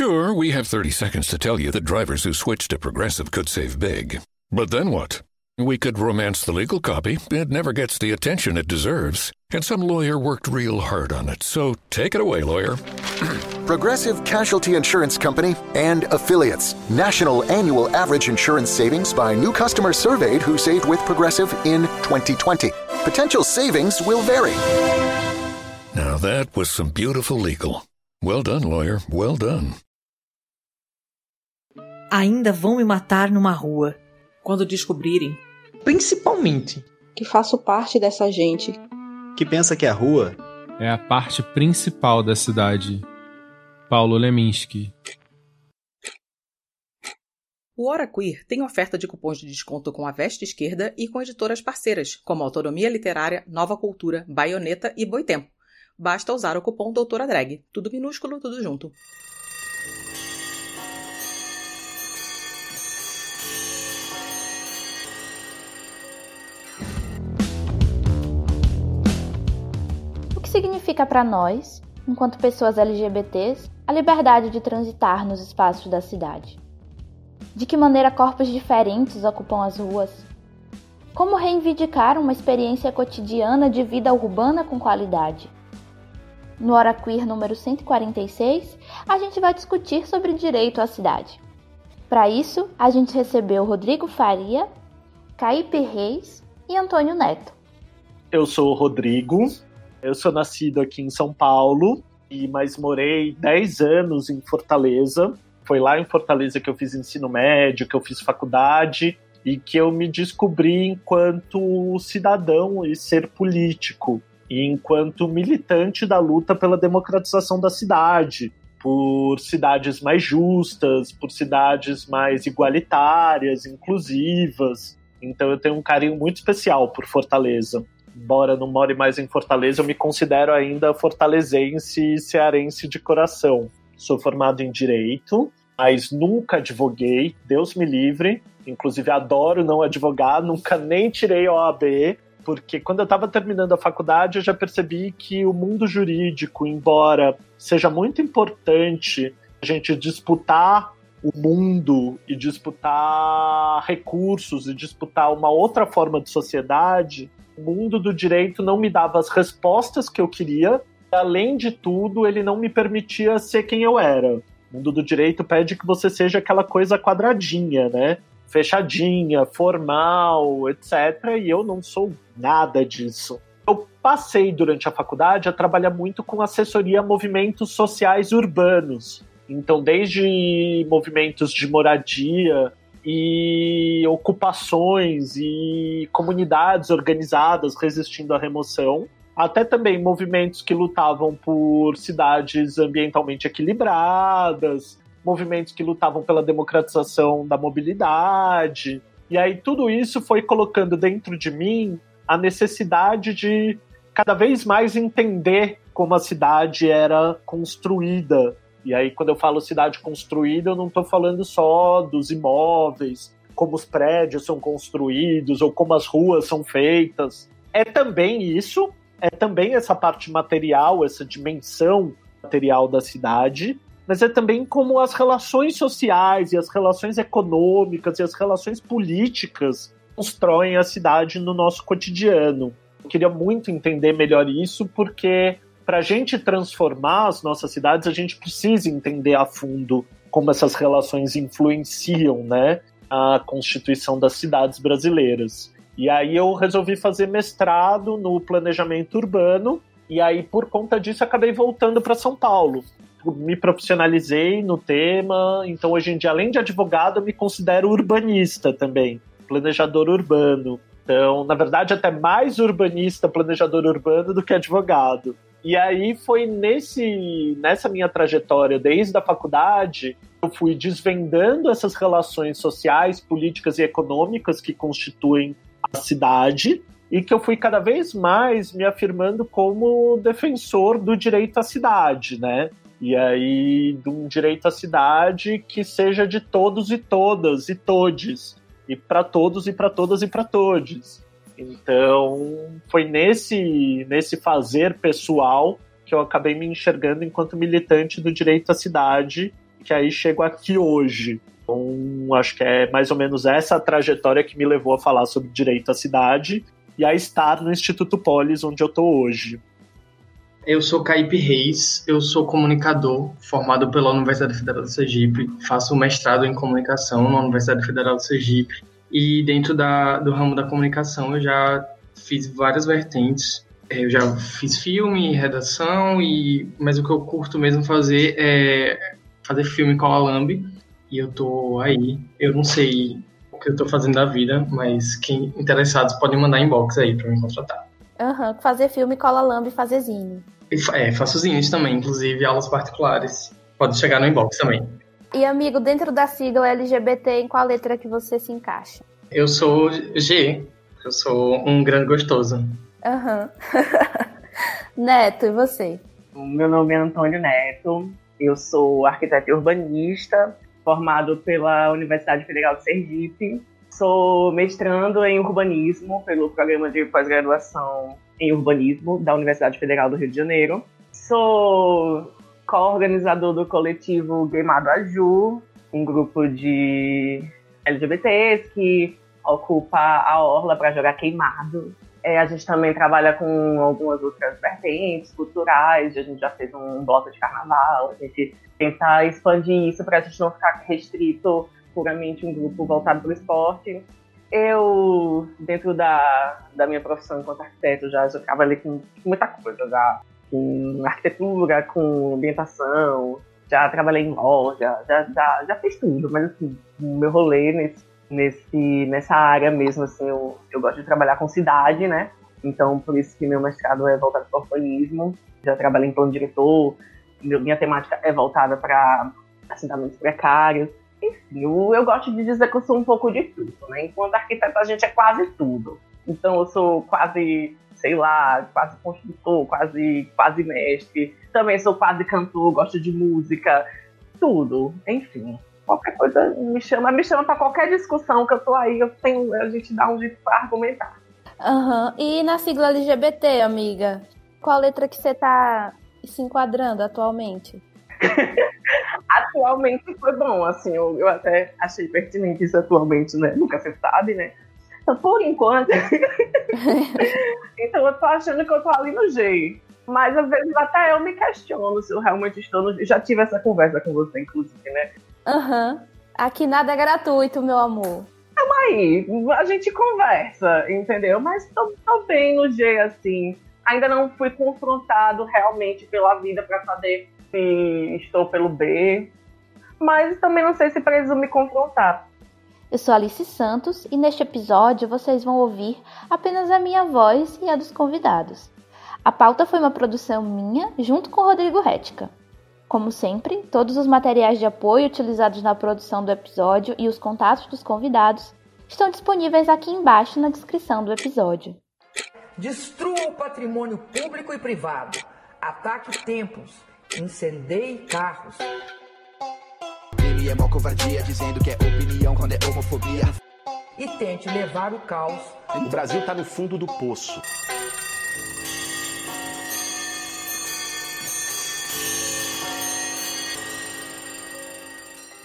Sure, we have 30 seconds to tell you that drivers who switch to Progressive could save big. But then what? We could romance the legal copy. It never gets the attention it deserves. And some lawyer worked real hard on it. So take it away, lawyer. Progressive Casualty Insurance Company and affiliates. National annual average insurance savings by new customers surveyed who saved with Progressive in 2020. Potential savings will vary. Now that was some beautiful legal. Well done, lawyer. Well done. Ainda vão me matar numa rua. Quando descobrirem. Principalmente. Que faço parte dessa gente. Que pensa que a rua é a parte principal da cidade. Paulo Leminski. O Hora Queer tem oferta de cupons de desconto com a Veste Esquerda e com editoras parceiras, como Autonomia Literária, Nova Cultura, Baioneta e Boitempo. Basta usar o cupom Doutora Drag. Tudo minúsculo, tudo junto. Significa para nós, enquanto pessoas LGBTs, a liberdade de transitar nos espaços da cidade? De que maneira corpos diferentes ocupam as ruas? Como reivindicar uma experiência cotidiana de vida urbana com qualidade? No Hora Queer número 146, a gente vai discutir sobre direito à cidade. Para isso, a gente recebeu Rodrigo Faria, Caípe Reis e Antônio Neto. Eu sou o Rodrigo, eu sou nascido aqui em São Paulo, mas morei 10 anos em Fortaleza. Foi lá em Fortaleza que eu fiz ensino médio, que eu fiz faculdade e que eu me descobri enquanto cidadão e ser político e enquanto militante da luta pela democratização da cidade, por cidades mais justas, por cidades mais igualitárias, inclusivas. Então eu tenho um carinho muito especial por Fortaleza. Embora não more mais em Fortaleza, eu me considero ainda fortalezense e cearense de coração. Sou formado em direito, mas nunca advoguei, Deus me livre. Inclusive adoro não advogar, nunca nem tirei OAB, porque quando eu estava terminando a faculdade eu já percebi que o mundo jurídico, embora seja muito importante a gente disputar o mundo e disputar recursos e disputar uma outra forma de sociedade, mundo do direito não me dava as respostas que eu queria. Além de tudo, ele não me permitia ser quem eu era. O mundo do direito pede que você seja aquela coisa quadradinha, né? fechadinha, formal, etc. E eu não sou nada disso. Eu passei durante a faculdade a trabalhar muito com assessoria a movimentos sociais urbanos. Então, desde movimentos de moradia e ocupações e comunidades organizadas resistindo à remoção, até também movimentos que lutavam por cidades ambientalmente equilibradas, movimentos que lutavam pela democratização da mobilidade. E aí tudo isso foi colocando dentro de mim a necessidade de cada vez mais entender como a cidade era construída. E aí, quando eu falo cidade construída, eu não estou falando só dos imóveis, como os prédios são construídos ou como as ruas são feitas. É também isso, é também essa parte material, essa dimensão material da cidade, mas é também como as relações sociais e as relações econômicas e as relações políticas constroem a cidade no nosso cotidiano. Eu queria muito entender melhor isso, porque para a gente transformar as nossas cidades, a gente precisa entender a fundo como essas relações influenciam né, a constituição das cidades brasileiras. E aí eu resolvi fazer mestrado no planejamento urbano, e aí por conta disso acabei voltando para São Paulo me profissionalizei no tema, então hoje em dia, além de advogado, eu me considero urbanista também, planejador urbano. Então, na verdade, até mais urbanista, planejador urbano do que advogado. E aí foi nesse nessa minha trajetória desde a faculdade, eu fui desvendando essas relações sociais, políticas e econômicas que constituem a cidade e que eu fui cada vez mais me afirmando como defensor do direito à cidade, né? E aí, de um direito à cidade que seja de todos e todas e todes. E para todos e para todas e para todos. Então, foi nesse, nesse fazer pessoal que eu acabei me enxergando enquanto militante do direito à cidade que aí chego aqui hoje. Então, acho que é mais ou menos essa trajetória que me levou a falar sobre direito à cidade e a estar no Instituto Polis, onde eu estou hoje. Eu sou Caipe Reis, eu sou comunicador, formado pela Universidade Federal do Sergipe, faço mestrado em comunicação na Universidade Federal do Sergipe e dentro da, do ramo da comunicação eu já fiz várias vertentes. É, eu já fiz filme, redação, e mas o que eu curto mesmo fazer é fazer filme com a Lambi. E eu tô aí. Eu não sei o que eu tô fazendo da vida, mas quem interessados podem mandar inbox aí para me contratar. Aham, uhum, fazer filme, cola lambe e fazer zine. É, faço zines também, inclusive aulas particulares. Pode chegar no inbox também. E amigo, dentro da sigla LGBT, em qual letra que você se encaixa? Eu sou G. Eu sou um grande gostoso. Aham. Uhum. Neto, e você? Meu nome é Antônio Neto. Eu sou arquiteto e urbanista, formado pela Universidade Federal de Sergipe. Sou mestrando em urbanismo pelo programa de pós-graduação em urbanismo da Universidade Federal do Rio de Janeiro. Sou co-organizador do coletivo Gameado Aju, um grupo de LGBTs que ocupa a orla para jogar queimado. É, a gente também trabalha com algumas outras vertentes culturais, a gente já fez um bloco de carnaval, a gente tenta expandir isso para a gente não ficar restrito puramente um grupo voltado para o esporte. Eu, dentro da, da minha profissão enquanto arquiteto, já, já trabalhei com muita coisa, já com arquitetura, com ambientação, já trabalhei em loja, já, já, já fiz tudo, mas assim, o meu rolê nesse, nesse, nessa área mesmo, assim, eu, eu gosto de trabalhar com cidade, né? Então, por isso que meu mestrado é voltado para urbanismo, já trabalhei em plano diretor, minha temática é voltada para assentamentos precários, enfim, eu, eu gosto de dizer que eu sou um pouco de tudo, né? Enquanto arquiteto a gente é quase tudo. Então eu sou quase, sei lá, quase construtor, quase, quase mestre. Também sou quase cantor, gosto de música, tudo. Enfim, qualquer coisa me chama, me chama para qualquer discussão que eu tô aí, eu tenho, a gente dá um jeito para argumentar. Aham. Uhum. E na sigla LGBT, amiga? Qual letra que você tá se enquadrando atualmente? atualmente foi bom, assim, eu, eu até achei pertinente isso atualmente, né? Nunca se sabe, né? Por enquanto. então, eu tô achando que eu tô ali no G. Mas às vezes até eu me questiono se eu realmente estou no G. Já tive essa conversa com você, inclusive, né? Aham. Uhum. Aqui nada é gratuito, meu amor. Calma aí, a gente conversa, entendeu? Mas tô, tô bem no G, assim. Ainda não fui confrontado realmente pela vida para saber se estou pelo B, mas também não sei se preciso me confrontar. Eu sou Alice Santos e neste episódio vocês vão ouvir apenas a minha voz e a dos convidados. A pauta foi uma produção minha junto com Rodrigo Rética. Como sempre, todos os materiais de apoio utilizados na produção do episódio e os contatos dos convidados estão disponíveis aqui embaixo na descrição do episódio. Destrua o patrimônio público e privado. Ataque templos Incendeie carros. É mó covardia, dizendo que é opinião quando é homofobia. E tente levar o caos. O Brasil tá no fundo do poço.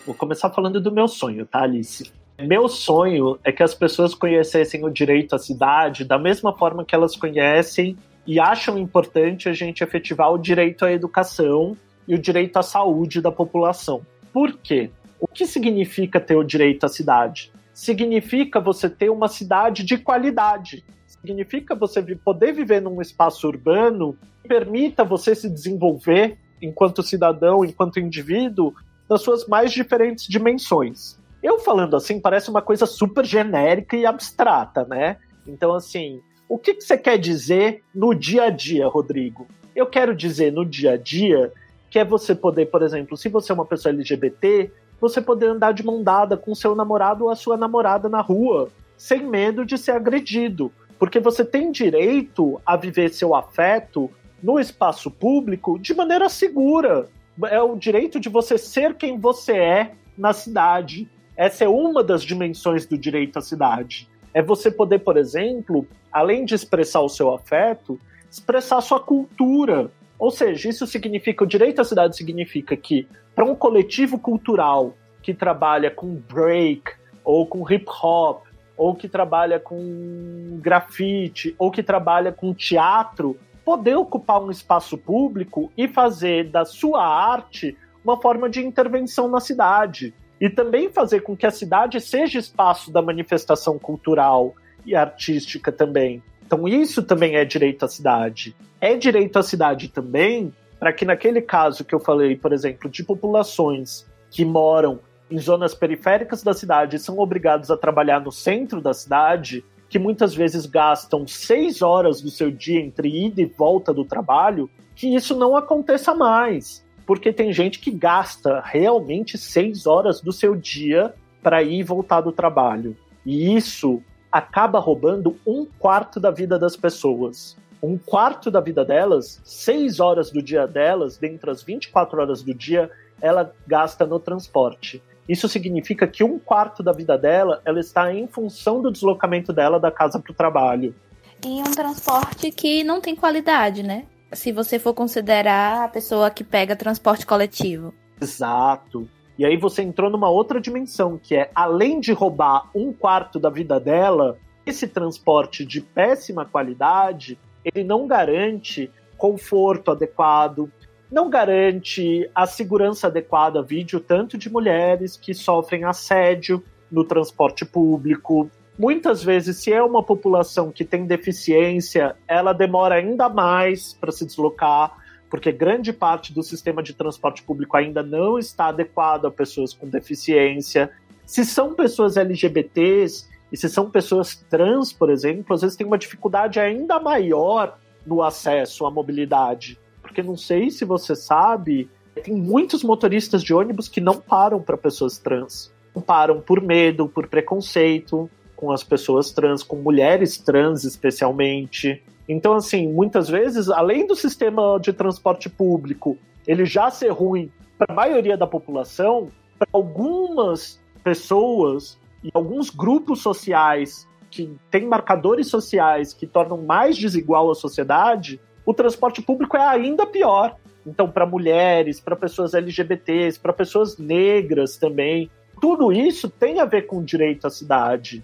Vou começar falando do meu sonho, tá, Alice? Meu sonho é que as pessoas conhecessem o direito à cidade da mesma forma que elas conhecem e acham importante a gente efetivar o direito à educação e o direito à saúde da população. Por quê? O que significa ter o direito à cidade? Significa você ter uma cidade de qualidade. Significa você poder viver num espaço urbano que permita você se desenvolver enquanto cidadão, enquanto indivíduo, nas suas mais diferentes dimensões. Eu falando assim parece uma coisa super genérica e abstrata, né? Então, assim, o que, que você quer dizer no dia a dia, Rodrigo? Eu quero dizer no dia a dia que é você poder, por exemplo, se você é uma pessoa LGBT, você poder andar de mão dada com seu namorado ou a sua namorada na rua, sem medo de ser agredido. Porque você tem direito a viver seu afeto no espaço público de maneira segura. É o direito de você ser quem você é na cidade. Essa é uma das dimensões do direito à cidade. É você poder, por exemplo, além de expressar o seu afeto, expressar sua cultura, Ou seja, isso significa, o direito à cidade significa que, para um coletivo cultural que trabalha com break, ou com hip hop, ou que trabalha com grafite, ou que trabalha com teatro, poder ocupar um espaço público e fazer da sua arte uma forma de intervenção na cidade. E também fazer com que a cidade seja espaço da manifestação cultural e artística também. Então, isso também é direito à cidade. É direito à cidade também para que, naquele caso que eu falei, por exemplo, de populações que moram em zonas periféricas da cidade e são obrigados a trabalhar no centro da cidade, que muitas vezes gastam seis horas do seu dia entre ida e volta do trabalho, que isso não aconteça mais. Porque tem gente que gasta realmente seis horas do seu dia para ir e voltar do trabalho. E isso acaba roubando um quarto da vida das pessoas. Um quarto da vida delas, seis horas do dia delas, dentre as 24 horas do dia, ela gasta no transporte. Isso significa que um quarto da vida dela, ela está em função do deslocamento dela da casa para o trabalho. E um transporte que não tem qualidade, né? Se você for considerar a pessoa que pega transporte coletivo. Exato. E aí você entrou numa outra dimensão, que é além de roubar um quarto da vida dela, esse transporte de péssima qualidade, ele não garante conforto adequado, não garante a segurança adequada, vídeo tanto de mulheres que sofrem assédio no transporte público. Muitas vezes, se é uma população que tem deficiência, ela demora ainda mais para se deslocar porque grande parte do sistema de transporte público ainda não está adequado a pessoas com deficiência. Se são pessoas LGBTs e se são pessoas trans, por exemplo, às vezes tem uma dificuldade ainda maior no acesso à mobilidade. Porque não sei se você sabe, tem muitos motoristas de ônibus que não param para pessoas trans. Não param por medo, por preconceito com as pessoas trans, com mulheres trans especialmente. Então, assim, muitas vezes, além do sistema de transporte público ele já ser ruim para a maioria da população, para algumas pessoas e alguns grupos sociais que têm marcadores sociais que tornam mais desigual a sociedade, o transporte público é ainda pior. Então, para mulheres, para pessoas LGBTs, para pessoas negras também, tudo isso tem a ver com o direito à cidade.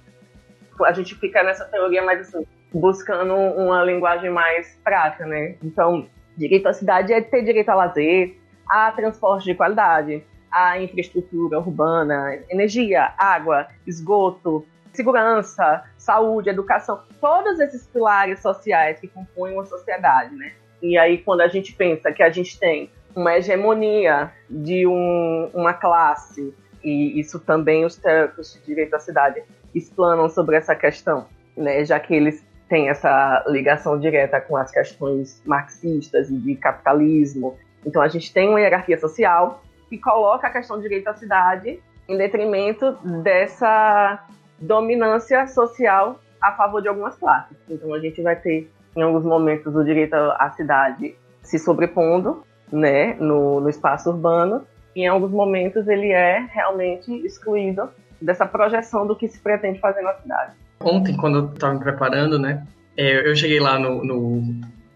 A gente fica nessa teoria mais assim, buscando uma linguagem mais prática, né? Então, direito à cidade é ter direito a lazer, a transporte de qualidade, a infraestrutura urbana, energia, água, esgoto, segurança, saúde, educação, todos esses pilares sociais que compõem uma sociedade, né? E aí, quando a gente pensa que a gente tem uma hegemonia de um, uma classe, e isso também os teóricos de direito à cidade explanam sobre essa questão, né? Já que eles tem essa ligação direta com as questões marxistas e de capitalismo. Então a gente tem uma hierarquia social que coloca a questão do direito à cidade em detrimento dessa dominância social a favor de algumas classes. Então a gente vai ter em alguns momentos o direito à cidade se sobrepondo, né, no, no espaço urbano, e em alguns momentos ele é realmente excluído dessa projeção do que se pretende fazer na cidade. Ontem, quando eu estava me preparando, né, é, eu cheguei lá no, no,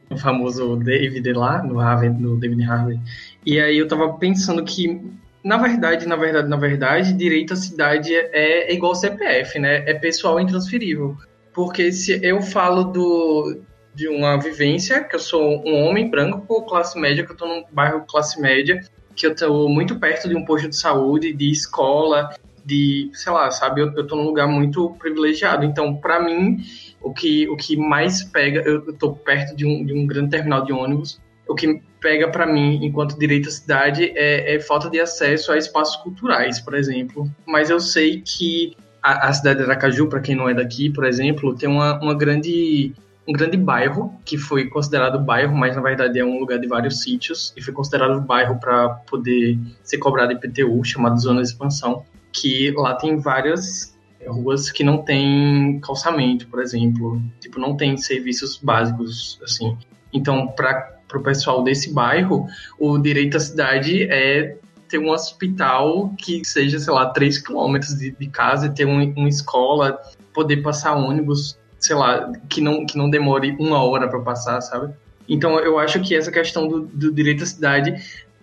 no, famoso David lá, no, Harvey, no David Harvey, e aí eu estava pensando que, na verdade, na verdade, na verdade, direito à cidade é, é igual CPF, né? É pessoal intransferível. Porque se eu falo do, de uma vivência, que eu sou um homem branco, classe média, que eu estou num bairro classe média, que eu estou muito perto de um posto de saúde, de escola, de, sei lá, sabe, eu, eu tô num lugar muito privilegiado. Então, para mim, o que, o que mais pega, eu, estou tô perto de um, de um grande terminal de ônibus, o que pega para mim, enquanto direito à cidade, é, é, falta de acesso a espaços culturais, por exemplo. Mas eu sei que a, a cidade de Aracaju, para quem não é daqui, por exemplo, tem uma, uma grande um grande bairro que foi considerado bairro, mas na verdade é um lugar de vários sítios e foi considerado bairro para poder ser cobrado IPTU, chamado Zona de Expansão que lá tem várias ruas que não tem calçamento, por exemplo, tipo não tem serviços básicos assim. Então, para o pessoal desse bairro, o direito à cidade é ter um hospital que seja, sei lá, 3 quilômetros de, de, casa, ter um, uma escola, poder passar ônibus, sei lá, que não, que não demore uma hora para passar, sabe? Então, eu acho que essa questão do, do direito à cidade,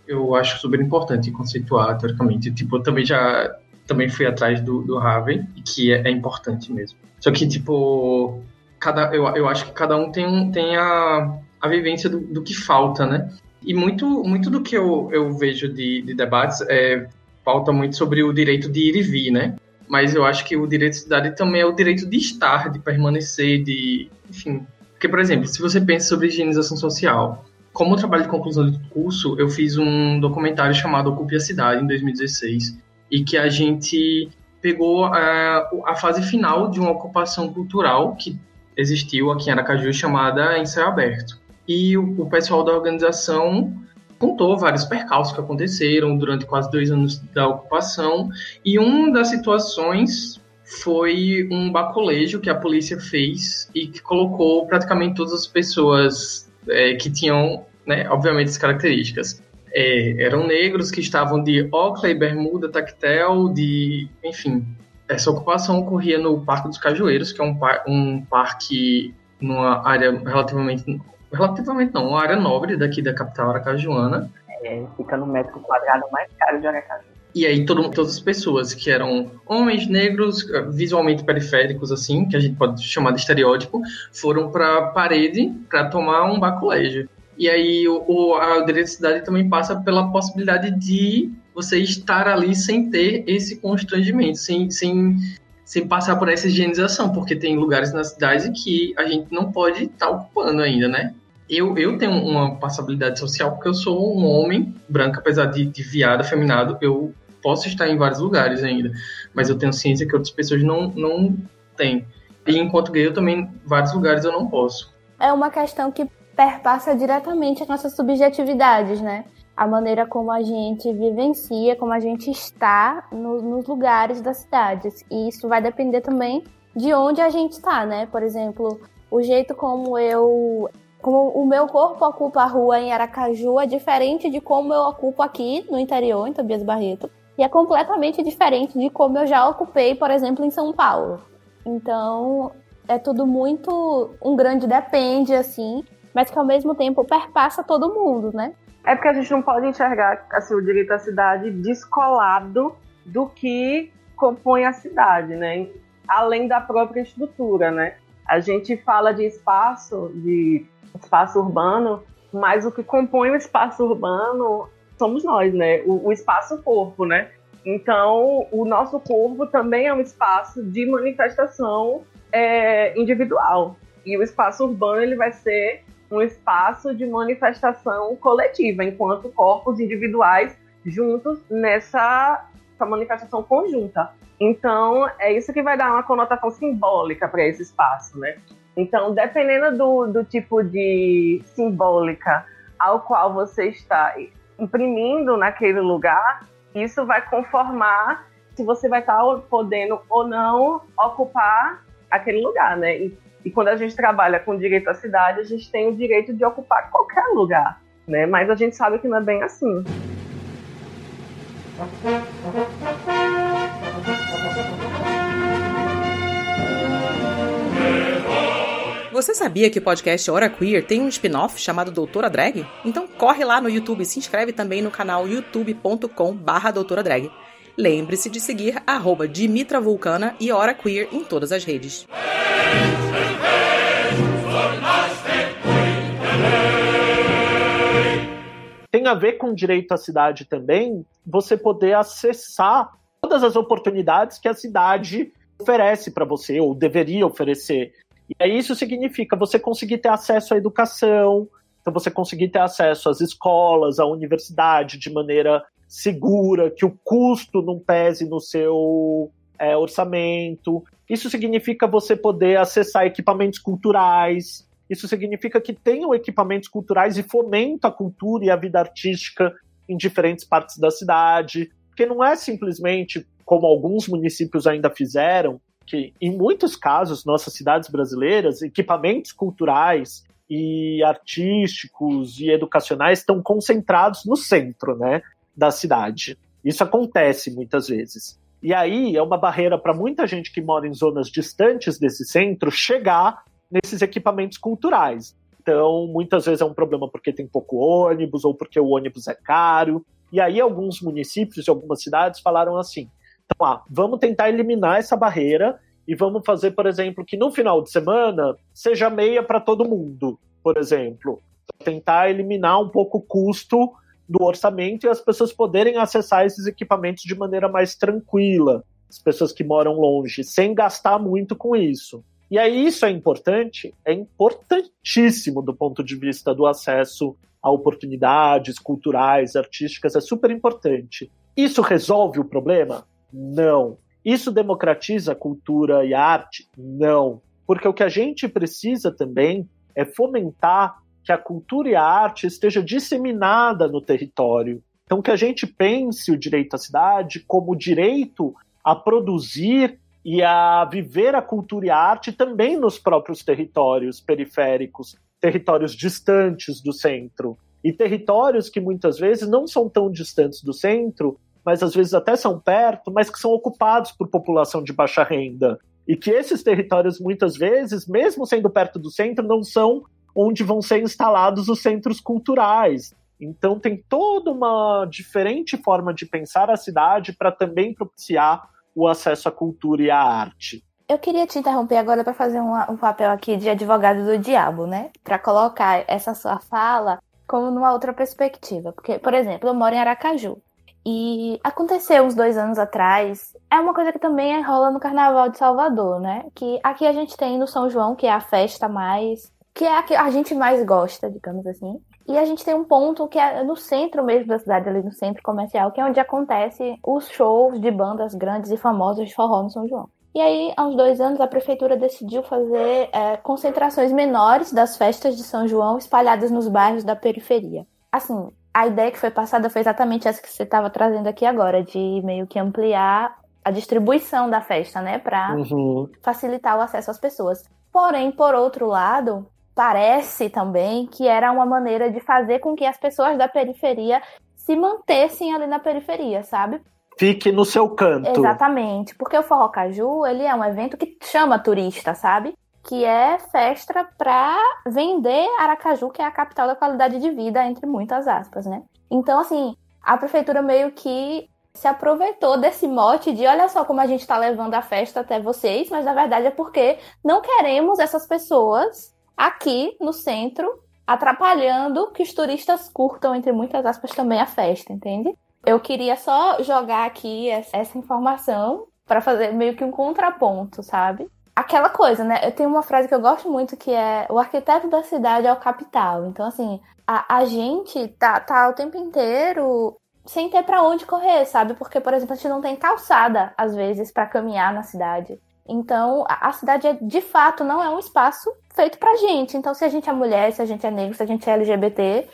eu acho super importante conceituar, teoricamente. Tipo, eu também já também fui atrás do, do Harvey, que é, é importante mesmo. Só que, tipo, cada, eu, eu acho que cada um tem, tem a, a vivência do, do que falta, né? E muito, muito do que eu, eu vejo de, de debates é, falta muito sobre o direito de ir e vir, né? Mas eu acho que o direito de cidade também é o direito de estar, de permanecer, de. Enfim. Porque, por exemplo, se você pensa sobre higienização social, como trabalho de conclusão do curso, eu fiz um documentário chamado Ocupe a Cidade, em 2016, e que a gente pegou a, a fase final de uma ocupação cultural que existiu aqui em Aracaju chamada Ensaio Aberto. E o, o pessoal da organização contou vários percalços que aconteceram durante quase dois anos da ocupação, e uma das situações foi um bacolejo que a polícia fez e que colocou praticamente todas as pessoas é, que tinham, né, obviamente, as características. É, eram negros que estavam de Oakley, bermuda, tactel, de, enfim. Essa ocupação ocorria no Parque dos Cajueiros, que é um, par um parque numa área relativamente relativamente não, uma área nobre daqui da capital aracajuana. É, fica no metro quadrado mais caro de Aracaju. E aí todo, todas as pessoas que eram homens negros, visualmente periféricos, assim, que a gente pode chamar de estereótipo, foram para a parede para tomar um baculejo. E aí o, o, a direito de cidade também passa pela possibilidade de você estar ali sem ter esse constrangimento, sem, sem, sem passar por essa higienização, porque tem lugares na cidade que a gente não pode estar tá ocupando ainda, né? Eu, eu tenho uma passabilidade social porque eu sou um homem branco, apesar de, de viado, afeminado, eu posso estar em vários lugares ainda, mas eu tenho ciência que outras pessoas não, não têm. E enquanto gay, eu também, vários lugares eu não posso. É uma questão que perpassa diretamente as nossas subjetividades, né? A maneira como a gente vivencia, como a gente está no, nos lugares das cidades. E isso vai depender também de onde a gente está, né? Por exemplo, o jeito como eu como o meu corpo ocupa a rua em Aracaju é diferente de como eu ocupo aqui no interior, em Tobias Barreto. E é completamente diferente de como eu já ocupei, por exemplo, em São Paulo. Então, é tudo muito um grande depende, assim, mas que ao mesmo tempo perpassa todo mundo, né? É porque a gente não pode enxergar assim, o direito à cidade descolado do que compõe a cidade, né? Além da própria estrutura, né? A gente fala de espaço, de espaço urbano, mas o que compõe o espaço urbano somos nós, né? O, o espaço-corpo, né? Então, o nosso corpo também é um espaço de manifestação é, individual. E o espaço urbano ele vai ser um espaço de manifestação coletiva, enquanto corpos individuais juntos nessa manifestação conjunta. Então, é isso que vai dar uma conotação simbólica para esse espaço, né? Então, dependendo do, do tipo de simbólica ao qual você está imprimindo naquele lugar, isso vai conformar se você vai estar podendo ou não ocupar aquele lugar, né? E quando a gente trabalha com direito à cidade, a gente tem o direito de ocupar qualquer lugar, né? Mas a gente sabe que não é bem assim. Você sabia que o podcast Hora Queer tem um spin-off chamado Doutora Drag? Então corre lá no YouTube e se inscreve também no canal youtube.com barra Doutora Drag. Lembre-se de seguir arroba Dimitra Vulcana e Hora Queer em todas as redes. Tem a ver com direito à cidade também, você poder acessar todas as oportunidades que a cidade oferece para você, ou deveria oferecer. E aí isso significa você conseguir ter acesso à educação, então você conseguir ter acesso às escolas, à universidade de maneira segura, que o custo não pese no seu é, orçamento. Isso significa você poder acessar equipamentos culturais. Isso significa que tenham equipamentos culturais e fomento a cultura e a vida artística em diferentes partes da cidade. Porque não é simplesmente, como alguns municípios ainda fizeram, que em muitos casos, nossas cidades brasileiras, equipamentos culturais e artísticos e educacionais estão concentrados no centro, né, da cidade. Isso acontece muitas vezes. E aí é uma barreira para muita gente que mora em zonas distantes desse centro chegar nesses equipamentos culturais. Então, muitas vezes é um problema porque tem pouco ônibus ou porque o ônibus é caro. E aí, alguns municípios e algumas cidades falaram assim: então, ah, vamos tentar eliminar essa barreira e vamos fazer, por exemplo, que no final de semana seja meia para todo mundo, por exemplo. Tentar eliminar um pouco o custo do orçamento e as pessoas poderem acessar esses equipamentos de maneira mais tranquila, as pessoas que moram longe, sem gastar muito com isso. E aí isso é importante, é importantíssimo do ponto de vista do acesso a oportunidades culturais, artísticas, é super importante. Isso resolve o problema? Não. Isso democratiza a cultura e a arte? Não. Porque o que a gente precisa também é fomentar que a cultura e a arte esteja disseminada no território. Então que a gente pense o direito à cidade como direito a produzir e a viver a cultura e a arte também nos próprios territórios periféricos, territórios distantes do centro. E territórios que muitas vezes não são tão distantes do centro, mas às vezes até são perto, mas que são ocupados por população de baixa renda. E que esses territórios, muitas vezes, mesmo sendo perto do centro, não são onde vão ser instalados os centros culturais. Então tem toda uma diferente forma de pensar a cidade para também propiciar o acesso à cultura e à arte. Eu queria te interromper agora para fazer um, um, papel aqui de advogado do diabo, né? Para colocar essa sua fala como numa outra perspectiva. Porque, por exemplo, eu moro em Aracaju. E aconteceu uns dois anos atrás. É uma coisa que também rola no Carnaval de Salvador, né? Que aqui a gente tem no São João, que é a festa mais. Que é a que a gente mais gosta, digamos assim. E a gente tem um ponto que é no centro mesmo da cidade, ali no centro comercial, que é onde acontece os shows de bandas grandes e famosas de forró no São João. E aí, há uns dois anos, a prefeitura decidiu fazer é, concentrações menores das festas de São João espalhadas nos bairros da periferia. Assim, a ideia que foi passada foi exatamente essa que você estava trazendo aqui agora, de meio que ampliar a distribuição da festa, né, para uhum. facilitar o acesso às pessoas. Porém, por outro lado, parece também que era uma maneira de fazer com que as pessoas da periferia se mantessem ali na periferia, sabe? Fique no seu canto. Exatamente, porque o Forró Caju, ele é um evento que chama turista, sabe? Que é festa para vender Aracaju, que é a capital da qualidade de vida, entre muitas aspas, né? Então, assim, a prefeitura meio que se aproveitou desse mote de olha só como a gente está levando a festa até vocês, mas na verdade é porque não queremos essas pessoas aqui no centro, atrapalhando que os turistas curtam, entre muitas aspas, também a festa, entende? Eu queria só jogar aqui essa informação para fazer meio que um contraponto, sabe? Aquela coisa, né? Eu tenho uma frase que eu gosto muito que é o arquiteto da cidade é o capital. Então, assim, a, a gente tá, tá o tempo inteiro sem ter para onde correr, sabe? Porque, por exemplo, a gente não tem calçada, às vezes, para caminhar na cidade. Então, a, cidade, é, de fato, não é um espaço feito pra gente. Então, se a gente é mulher, se a gente é negro, se a gente é LGBT,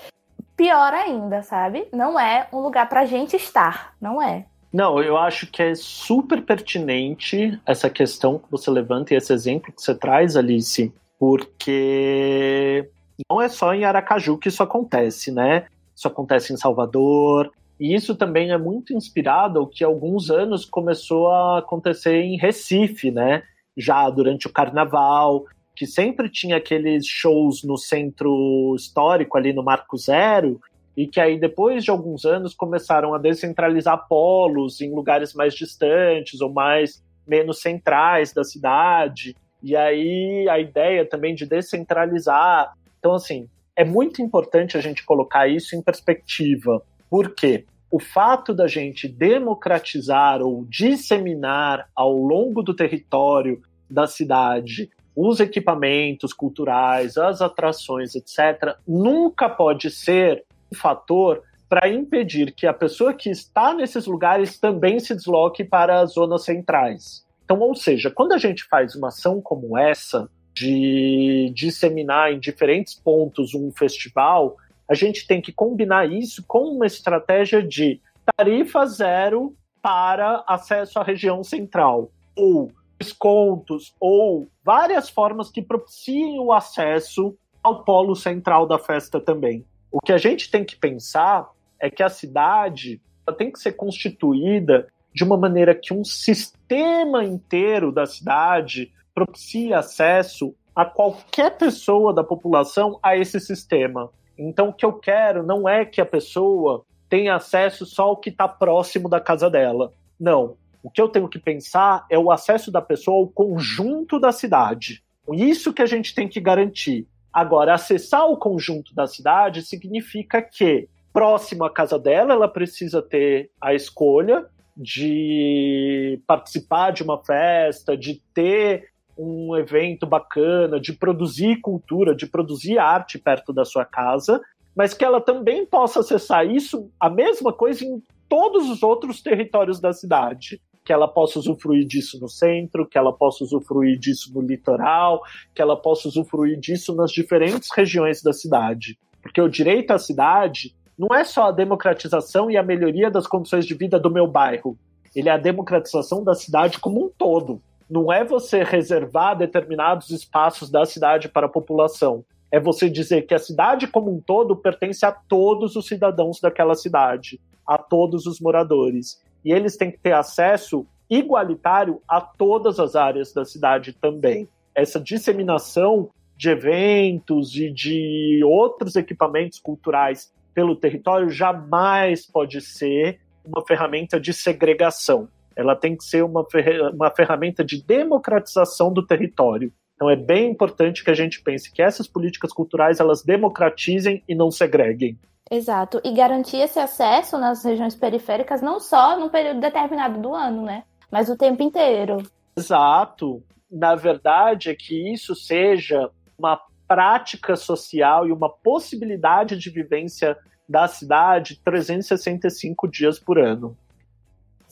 pior ainda, sabe? Não é um lugar pra gente estar, não é. Não, eu acho que é super pertinente essa questão que você levanta e esse exemplo que você traz, Alice, porque não é só em Aracaju que isso acontece, né? Isso acontece em Salvador, e isso também é muito inspirado ao que alguns anos começou a acontecer em Recife, né? Já durante o carnaval, que sempre tinha aqueles shows no centro histórico, ali no Marco Zero, e que aí depois de alguns anos começaram a descentralizar polos em lugares mais distantes ou mais menos centrais da cidade. E aí a ideia também de descentralizar. Então, assim, é muito importante a gente colocar isso em perspectiva. Por quê? O fato da gente democratizar ou disseminar ao longo do território da cidade os equipamentos culturais, as atrações, etc., nunca pode ser um fator para impedir que a pessoa que está nesses lugares também se desloque para as zonas centrais. Então, ou seja, quando a gente faz uma ação como essa, de disseminar em diferentes pontos um festival, a gente tem que combinar isso com uma estratégia de tarifa zero para acesso à região central, ou descontos ou várias formas que propiciem o acesso ao polo central da festa também. O que a gente tem que pensar é que a cidade tem que ser constituída de uma maneira que um sistema inteiro da cidade propicie acesso a qualquer pessoa da população a esse sistema. Então, o que eu quero não é que a pessoa tenha acesso só ao que está próximo da casa dela. Não. O que eu tenho que pensar é o acesso da pessoa ao conjunto da cidade. Isso que a gente tem que garantir. Agora, acessar o conjunto da cidade significa que, próximo à casa dela, ela precisa ter a escolha de participar de uma festa, de ter um evento bacana, de produzir cultura, de produzir arte perto da sua casa, mas que ela também possa acessar isso, a mesma coisa em todos os outros territórios da cidade. Que ela possa usufruir disso no centro, que ela possa usufruir disso no litoral, que ela possa usufruir disso nas diferentes regiões da cidade. Porque o direito à cidade não é só a democratização e a melhoria das condições de vida do meu bairro. Ele é a democratização da cidade como um todo não é você reservar determinados espaços da cidade para a população. É você dizer que a cidade como um todo pertence a todos os cidadãos daquela cidade, a todos os moradores. E eles têm que ter acesso igualitário a todas as áreas da cidade também. Essa disseminação de eventos e de outros equipamentos culturais pelo território jamais pode ser uma ferramenta de segregação ela tem que ser uma, uma ferramenta de democratização do território. Então é bem importante que a gente pense que essas políticas culturais elas democratizem e não segreguem. Exato, e garantir esse acesso nas regiões periféricas não só num período determinado do ano, né? Mas o tempo inteiro. Exato. Na verdade é que isso seja uma prática social e uma possibilidade de vivência da cidade 365 dias por ano.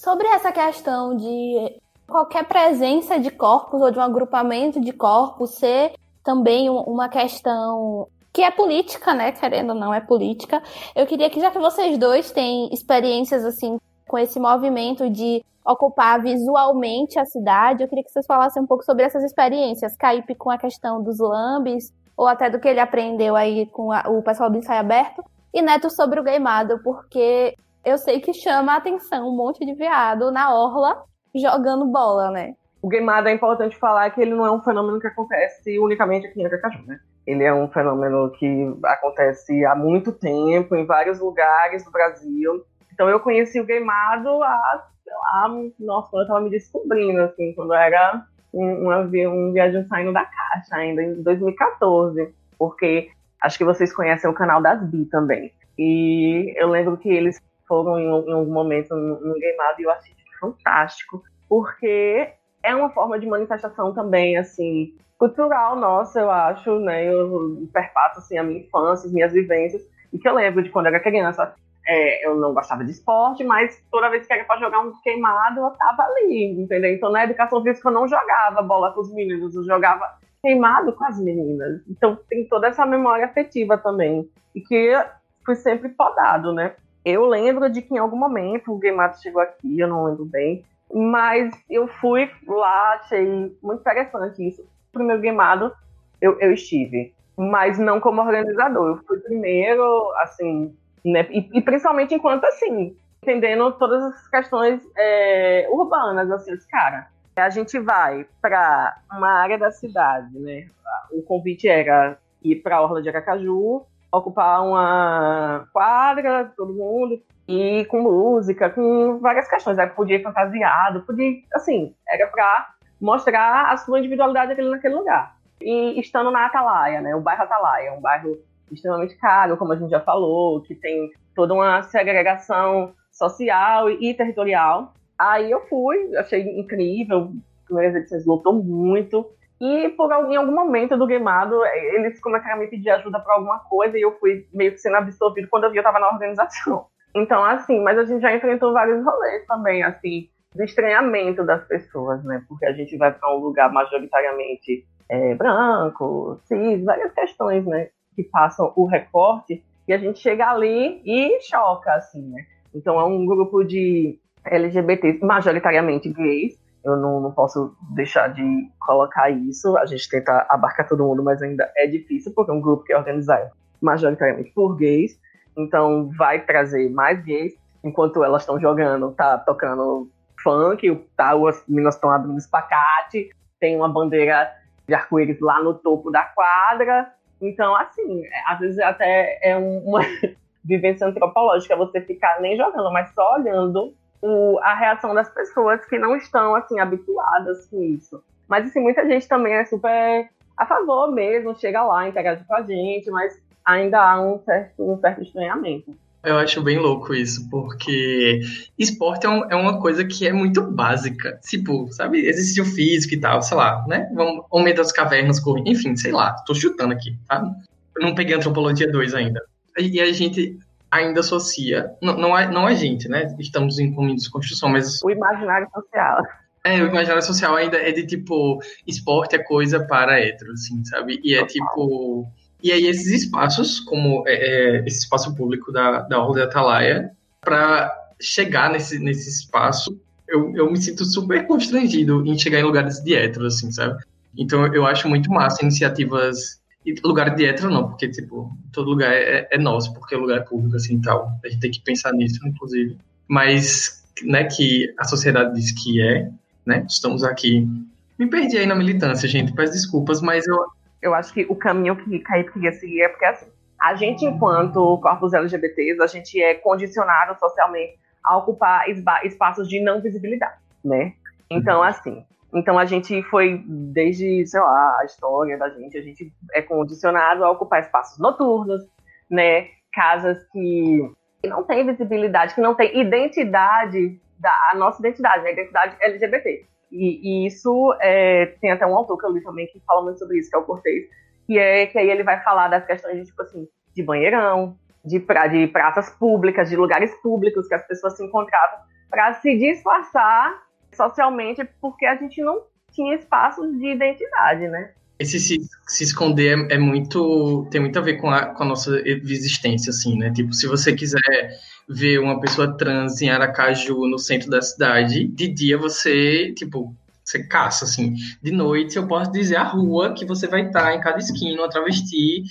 Sobre essa questão de qualquer presença de corpos ou de um agrupamento de corpos ser também uma questão que é política, né? Querendo ou não, é política. Eu queria que, já que vocês dois têm experiências assim com esse movimento de ocupar visualmente a cidade, eu queria que vocês falassem um pouco sobre essas experiências. Caipe com a questão dos lambes, ou até do que ele aprendeu aí com a, o pessoal do ensaio aberto, e Neto sobre o Gameado, porque eu sei que chama a atenção um monte de viado na orla jogando bola, né? O gameado é importante falar que ele não é um fenômeno que acontece unicamente aqui em Aracaju, né? Ele é um fenômeno que acontece há muito tempo, em vários lugares do Brasil. Então eu conheci o gameado há, sei lá, nossa, quando eu tava me descobrindo, assim, quando era um, um, um viagem saindo da caixa, ainda em 2014. Porque acho que vocês conhecem o canal das Bi também. E eu lembro que eles foram em, em algum momento no, no Gameado e eu achei fantástico, porque é uma forma de manifestação também, assim, cultural nossa, eu acho, né? Eu perpasso, assim, a minha infância, as minhas vivências, e que eu lembro de quando eu era criança, é, eu não gostava de esporte, mas toda vez que era para jogar um queimado, eu tava ali, entendeu? Então, na educação física, eu não jogava bola com os meninos, eu jogava queimado com as meninas. Então, tem toda essa memória afetiva também, e que fui sempre podado, né? Eu lembro de que em algum momento o Gameado chegou aqui, eu não lembro bem, mas eu fui lá, achei muito interessante isso. O primeiro Gameado eu, eu estive, mas não como organizador. Eu fui primeiro, assim, né, e, e principalmente enquanto, assim, entendendo todas as questões é, urbanas, assim, cara, a gente vai para uma área da cidade, né? O convite era ir para a Orla de Aracaju, ocupar uma quadra, todo mundo, e com música, com várias questões. Aí podia ir fantasiado, podia, assim, era para mostrar a sua individualidade ali naquele lugar. E estando na Atalaia, né, o bairro Atalaia, um bairro extremamente caro, como a gente já falou, que tem toda uma segregação social e territorial. Aí eu fui, achei incrível, primeiras edições lotou muito, e por algum, em algum momento do Gameado, eles começaram a me pedir ajuda para alguma coisa e eu fui meio que sendo absorvido quando eu vi eu estava na organização. Então, assim, mas a gente já enfrentou vários rolês também, assim, do estranhamento das pessoas, né? Porque a gente vai para um lugar majoritariamente é, branco, cis, várias questões, né? Que passam o recorte e a gente chega ali e choca, assim, né? Então é um grupo de LGBTs, majoritariamente gays, eu não, não posso deixar de colocar isso. A gente tenta abarcar todo mundo, mas ainda é difícil, porque é um grupo que é organizado majoritariamente por gays, então vai trazer mais gays. Enquanto elas estão jogando, tá tocando funk, tá, as meninas estão abrindo espacate, tem uma bandeira de arco-íris lá no topo da quadra. Então, assim, é, às vezes até é uma vivência antropológica você ficar nem jogando, mas só olhando o, a reação das pessoas que não estão, assim, habituadas com isso. Mas, assim, muita gente também é super a favor mesmo, chega lá, interage com a gente, mas ainda há um certo, um certo estranhamento. Eu acho bem louco isso, porque esporte é, um, é, uma coisa que é muito básica. Tipo, sabe, exercício físico e tal, sei lá, né? Vamos, homem das cavernas, correndo, enfim, sei lá, tô chutando aqui, tá? Eu não peguei antropologia 2 ainda. E a gente ainda associa, não, não, é, não a gente, né? Estamos em caminho de construção, mas. O imaginário social. É, o imaginário social ainda é de tipo, esporte é coisa para hétero, assim, sabe? E é tipo e aí esses espaços, como é, é, esse espaço público da, da Ordem Atalaia, para chegar nesse, nesse espaço, eu, eu me sinto super constrangido em chegar em lugares de hétero, assim, sabe? Então eu acho muito massa iniciativas lugar de hétero não, porque, tipo, todo lugar é, é nosso, porque o lugar é público, assim, tal. A gente tem que pensar nisso, inclusive. Mas, né, que a sociedade diz que é, né, estamos aqui. Me perdi aí na militância, gente, peço desculpas, mas eu, eu acho que o caminho que Caípe queria seguir é porque, assim, a gente, enquanto corpos LGBTs, a gente é condicionado socialmente a ocupar espaços de não visibilidade, né? Então, assim, então a gente foi, desde, sei lá, a história da gente, a gente é condicionado a ocupar espaços noturnos, né? Casas que não têm visibilidade, que não têm identidade, da, a nossa identidade, né? Identidade LGBT. E, e isso é, tem até um autor que eu li também que fala muito sobre isso, que é o Cortez, que é que aí ele vai falar das questões de tipo assim, de banheirão, de, pra, de praças públicas, de lugares públicos que as pessoas se encontravam para se disfarçar socialmente, porque a gente não tinha espaços de identidade, né? Esse se, se esconder é, é, muito. tem muito a ver com a, com a nossa existência, assim, né? Tipo, se você quiser ver uma pessoa trans em Aracaju, no centro da cidade, de dia você, tipo, você caça, assim. De noite, eu posso dizer a rua que você vai estar em cada esquina, uma travesti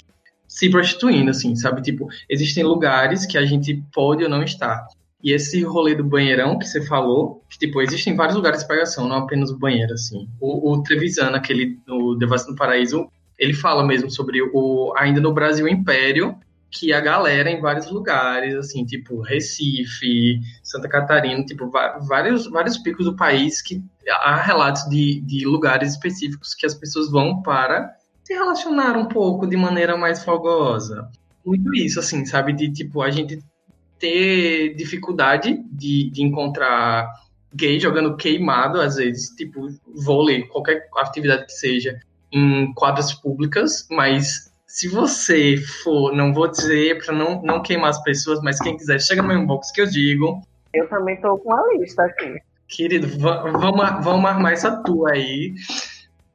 se prostituindo, assim, sabe? Tipo, existem lugares que a gente pode ou não estar. E esse rolê do banheirão que você falou, que, tipo, existem vários lugares de pegação, não apenas o banheiro, assim. O, o Trevisan, aquele, no Devassa do Paraíso, ele fala mesmo sobre o, ainda no Brasil Império, que a galera em vários lugares, assim, tipo Recife, Santa Catarina, tipo, vários, vários picos do país que há relatos de, de lugares específicos que as pessoas vão para se relacionar um pouco de maneira mais fogosa. Muito isso, assim, sabe? De, tipo, a gente ter dificuldade de, de encontrar gay jogando queimado, às vezes, tipo, vôlei, qualquer atividade que seja, em quadras públicas, mas se você for, não vou dizer para não, não queimar as pessoas, mas quem quiser, chega no meu inbox que eu digo. Eu também tô com uma lista aqui. Querido, vamos, vamos armar essa tua aí.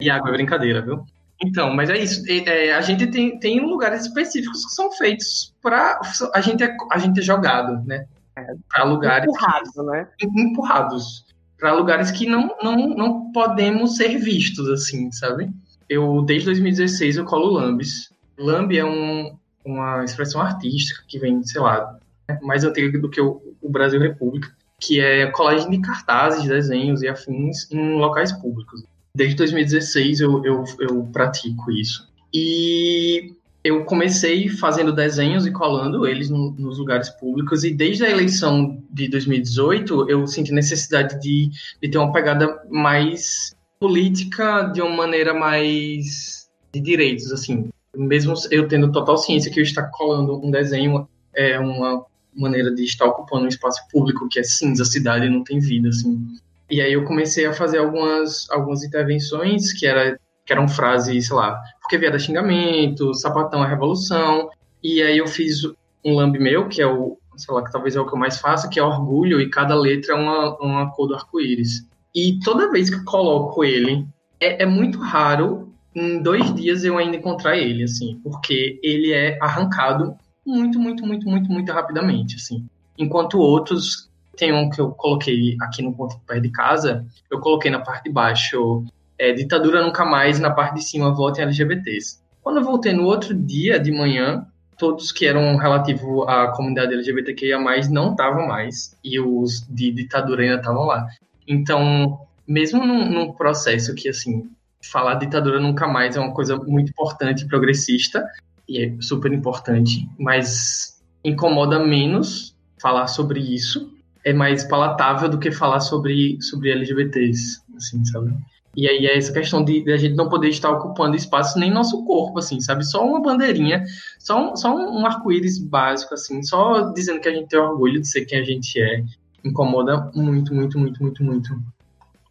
E água é brincadeira, viu? Então, mas é isso. É, a gente tem, tem lugares específicos que são feitos para a gente é, a gente é jogado, né? É, para lugares empurrados, que, né? Empurrados para lugares que não, não, não podemos ser vistos assim, sabe? Eu desde 2016 eu colo Lambis Lamb é um, uma expressão artística que vem, sei lá, mais antiga do que o, o Brasil República, que é colagem de cartazes, desenhos e afins em locais públicos. Desde 2016 eu, eu, eu pratico isso. E eu comecei fazendo desenhos e colando eles no, nos lugares públicos, e desde a eleição de 2018 eu senti necessidade de, de ter uma pegada mais política, de uma maneira mais de direitos, assim mesmo eu tendo total ciência que eu estar colando um desenho é uma maneira de estar ocupando um espaço público que é cinza, a cidade não tem vida, assim. E aí eu comecei a fazer algumas, algumas intervenções que, era, que eram frases, sei lá, porque vier da xingamento, sapatão é revolução, e aí eu fiz um lambe meu, que é o, sei lá, que talvez é o que eu mais faço, que é orgulho, e cada letra é uma, uma cor do arco-íris. E toda vez que eu coloco ele, é, é muito raro em dois dias eu ainda encontrar ele, assim, porque ele é arrancado muito, muito, muito, muito, muito rapidamente, assim. Enquanto outros, tem um que eu coloquei aqui no ponto perto de casa, eu coloquei na parte de baixo é, ditadura nunca mais, na parte de cima votem LGBTs. Quando eu voltei no outro dia de manhã, todos que eram relativo à comunidade LGBTQIA+, não estavam mais, e os de ditadura ainda estavam lá. Então, mesmo num, num processo que, assim, falar ditadura nunca mais é uma coisa muito importante e progressista, e é super importante, mas incomoda menos falar sobre isso. É mais palatável do que falar sobre, sobre LGBTs, assim, sabe? E aí é essa questão de, de, a gente não poder estar ocupando espaço nem nosso corpo, assim, sabe? Só uma bandeirinha, só um, só um arco-íris básico, assim, só dizendo que a gente tem orgulho de ser quem a gente é. Incomoda muito, muito, muito, muito, muito.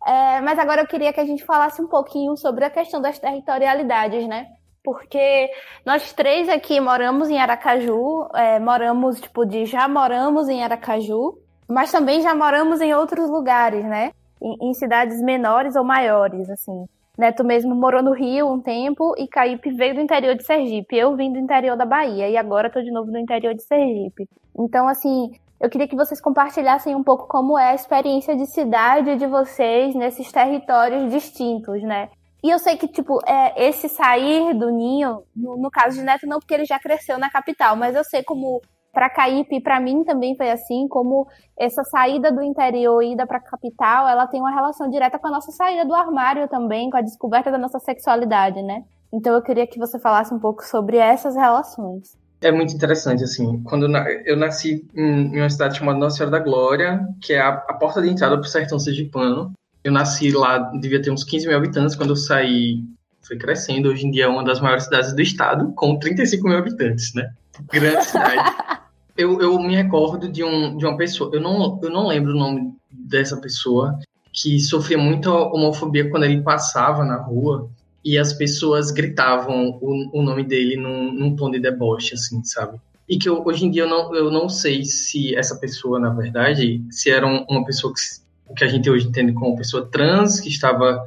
É, mas agora eu queria que a gente falasse um pouquinho sobre a questão das territorialidades, né? Porque nós três aqui moramos em Aracaju, é, moramos, tipo, de já moramos em Aracaju, mas também já moramos em outros lugares, né? em, em cidades menores ou maiores, assim. Neto mesmo morou no Rio um tempo e Caípe veio do interior de Sergipe. Eu vim do interior da Bahia e agora tô de novo no interior de Sergipe. Então, assim, eu queria que vocês compartilhassem um pouco como é a experiência de cidade de vocês nesses territórios distintos, né? E eu sei que, tipo, é, esse sair do ninho, no, no caso de Neto, não porque ele já cresceu na capital, mas eu sei como para Caípe para mim também foi assim, como essa saída do interior e ida para a capital, ela tem uma relação direta com a nossa saída do armário também, com a descoberta da nossa sexualidade, né? Então eu queria que você falasse um pouco sobre essas relações. É muito interessante, assim, quando eu nasci em uma cidade chamada Nossa Senhora da Glória, que é a, a porta de entrada para o sertão sergipano. Eu nasci lá, devia ter uns 15 mil habitantes, quando eu saí, foi crescendo, hoje em dia é uma das maiores cidades do estado, com 35 mil habitantes, né? Grande cidade. eu, eu me recordo de, um, de uma pessoa, eu não, eu não lembro o nome dessa pessoa, que sofria muita homofobia quando ele passava na rua e as pessoas gritavam o, o nome dele num, num tom de deboche, assim, sabe? E que eu, hoje em dia eu não, eu não sei se essa pessoa, na verdade, se era uma pessoa que, que a gente hoje entende como pessoa trans, que estava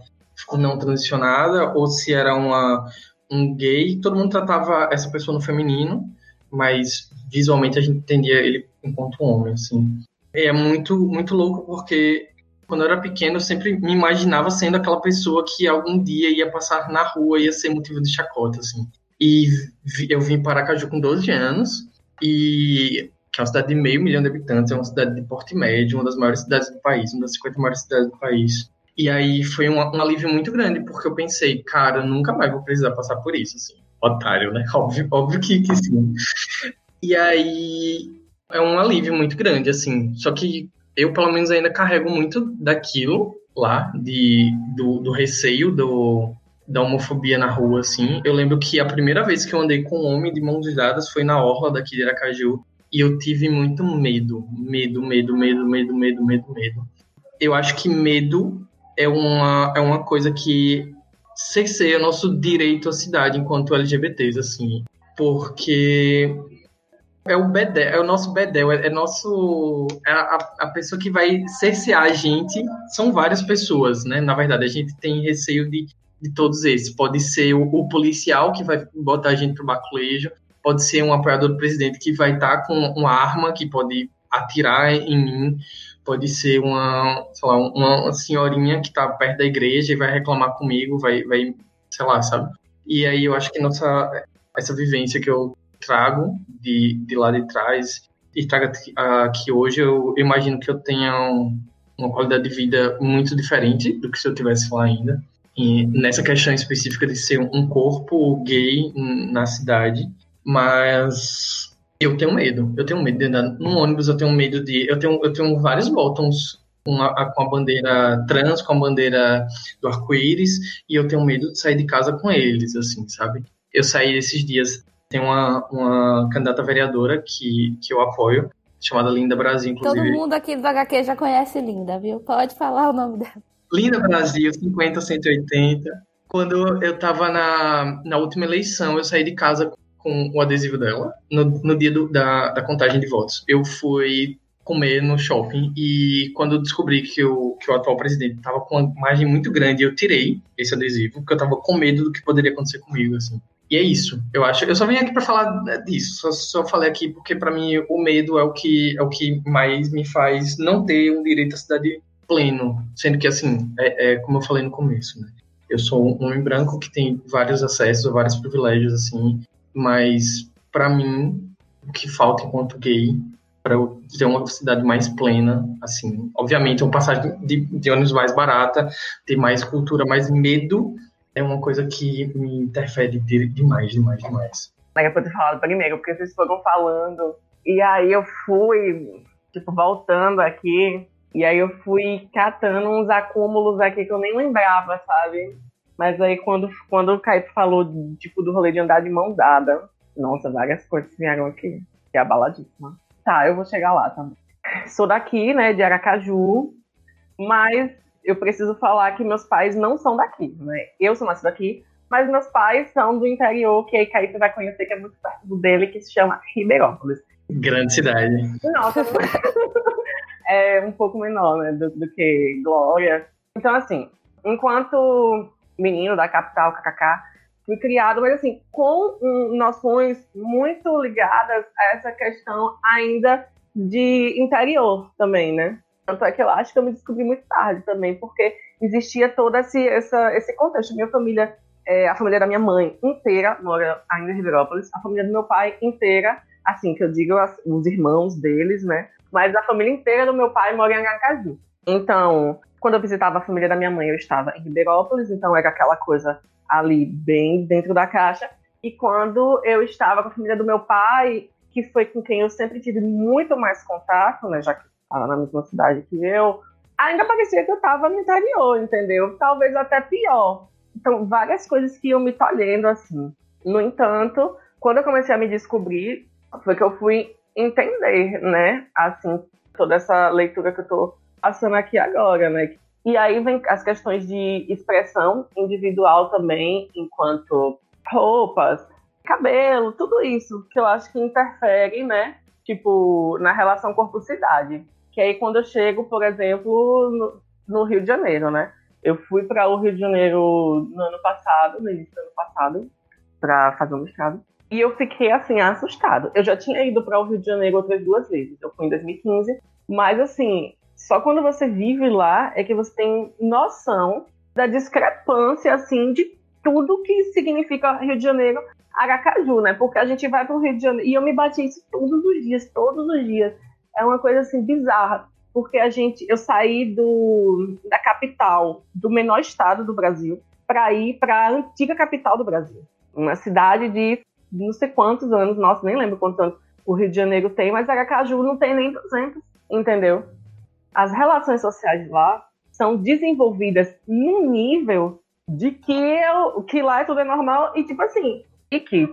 não transicionada, ou se era uma, um gay. Todo mundo tratava essa pessoa no feminino, mas visualmente a gente entendia ele enquanto homem, assim. É muito, muito louco porque quando eu era pequeno eu sempre me imaginava sendo aquela pessoa que algum dia ia passar na rua e ia ser motivo de chacota, assim. E eu vim para Aracaju com 12 anos e que é uma cidade de meio milhão de habitantes, é uma cidade de porte médio, uma das maiores cidades do país, uma das 50 maiores cidades do país. E aí foi um, um alívio muito grande, porque eu pensei, cara, eu nunca mais vou precisar passar por isso, assim. Otário, né? Óbvio, óbvio que, que sim. E aí é um alívio muito grande, assim. Só que eu, pelo menos, ainda carrego muito daquilo lá, de, do, do receio do, da homofobia na rua, assim. Eu lembro que a primeira vez que eu andei com um homem de mãos dadas foi na orla daqui de Aracaju. E eu tive muito medo. Medo, medo, medo, medo, medo, medo, medo. Eu acho que medo é uma, é uma coisa que cerceia nosso direito à cidade enquanto LGBTs, assim. Porque é o bedel, é o nosso bedel, é, é nosso é a, a pessoa que vai cercear a gente. São várias pessoas, né? Na verdade, a gente tem receio de, de todos esses. Pode ser o, o policial que vai botar a gente pro baculejo, pode ser um apoiador do presidente que vai estar tá com uma arma que pode atirar em mim, pode ser uma, sei lá, uma senhorinha que está perto da igreja e vai reclamar comigo, vai, vai, sei lá, sabe? E aí eu acho que nossa essa vivência que eu trago de, de lá de trás e trago aqui hoje, eu imagino que eu tenha um, uma qualidade de vida muito diferente do que se eu tivesse lá ainda. E nessa questão específica de ser um corpo gay na cidade, mas eu tenho medo. Eu tenho medo de andar no ônibus, eu tenho medo de. Eu tenho, eu tenho vários botões com a, com a bandeira trans, com a bandeira do arco-íris, e eu tenho medo de sair de casa com eles, assim, sabe? Eu saí esses dias tem uma, uma candidata vereadora que, que eu apoio, chamada Linda Brasil, inclusive. Todo mundo aqui do HQ já conhece Linda, viu? Pode falar o nome dela. Linda Brasil, 50, 180. Quando eu tava na, na última eleição, eu saí de casa com o adesivo dela, no, no dia do, da, da contagem de votos. Eu fui comer no shopping e quando eu descobri que o, que o atual presidente estava com uma imagem muito grande, eu tirei esse adesivo, porque eu estava com medo do que poderia acontecer comigo, assim. E é isso. Eu acho. Eu só vim aqui para falar disso. Só, só falei aqui porque para mim o medo é o que é o que mais me faz não ter um direito à cidade pleno, sendo que assim é, é como eu falei no começo, né? Eu sou um homem branco que tem vários acessos, vários privilégios assim, mas para mim o que falta enquanto gay para eu ter uma cidade mais plena, assim, obviamente uma passagem de, de ônibus mais barata, ter mais cultura, mais medo é uma coisa que me interfere demais, demais, demais. Pra eu ter falado primeiro, porque vocês foram falando. E aí eu fui, tipo, voltando aqui. E aí eu fui catando uns acúmulos aqui que eu nem lembrava, sabe? Mas aí quando, quando o Caio falou, tipo, do rolê de andar de mão dada, nossa, várias coisas vieram aqui. Que é abaladíssima. Tá, eu vou chegar lá também. Sou daqui, né, de Aracaju, mas eu preciso falar que meus pais não são daqui, né? Eu sou nascida aqui, mas meus pais são do interior, que aí Caípe vai conhecer, que é muito perto dele, que se chama Ribeirópolis. Grande cidade. Nossa, é um pouco menor, né, do, do, que Glória. Então, assim, enquanto menino da capital, KKK, fui criado, mas assim, com um, noções muito ligadas a essa questão ainda de interior também, né? Tanto é que eu acho que eu me descobri muito tarde também, porque existia todo esse, essa, esse contexto. Minha família, é, a família da minha mãe inteira mora ainda em Riverópolis, a família do meu pai inteira, assim, que eu digo as, os irmãos deles, né? Mas a família inteira do meu pai mora em Aracaju. Então, quando eu visitava a família da minha mãe, eu estava em Riberópolis, então era aquela coisa ali bem dentro da caixa. E quando eu estava com a família do meu pai, que foi com quem eu sempre tive muito mais contato, né, já que estava na mesma cidade que eu, ainda parecia que eu estava no interior, entendeu? Talvez até pior. Então, várias coisas que iam me tolhendo assim. No entanto, quando eu comecei a me descobrir, foi que eu fui entender, né, assim, toda essa leitura que eu estou passando aqui agora, né? E aí vem as questões de expressão individual também, enquanto roupas, cabelo, tudo isso que eu acho que interfere, né? Tipo, na relação corpo-cidade. Que aí quando eu chego, por exemplo, no, no Rio de Janeiro, né? Eu fui para o Rio de Janeiro no ano passado, no início do ano passado, para fazer um mestrado. E eu fiquei assim, assustado. Eu já tinha ido para o Rio de Janeiro outras duas vezes. Eu fui em 2015, mas assim, só quando você vive lá é que você tem noção da discrepância assim de tudo que significa Rio de Janeiro Aracaju, né? Porque a gente vai para o Rio de Janeiro e eu me bati isso todos os dias, todos os dias. É uma coisa assim bizarra, porque a gente, eu saí do da capital, do menor estado do Brasil, para ir para a antiga capital do Brasil, uma cidade de não sei quantos anos, nossa, nem lembro quantos anos o Rio de Janeiro tem, mas Aracaju não tem nem 200, entendeu? As relações sociais lá são desenvolvidas num nível de que, eu, que lá é tudo é normal e, tipo assim, e que,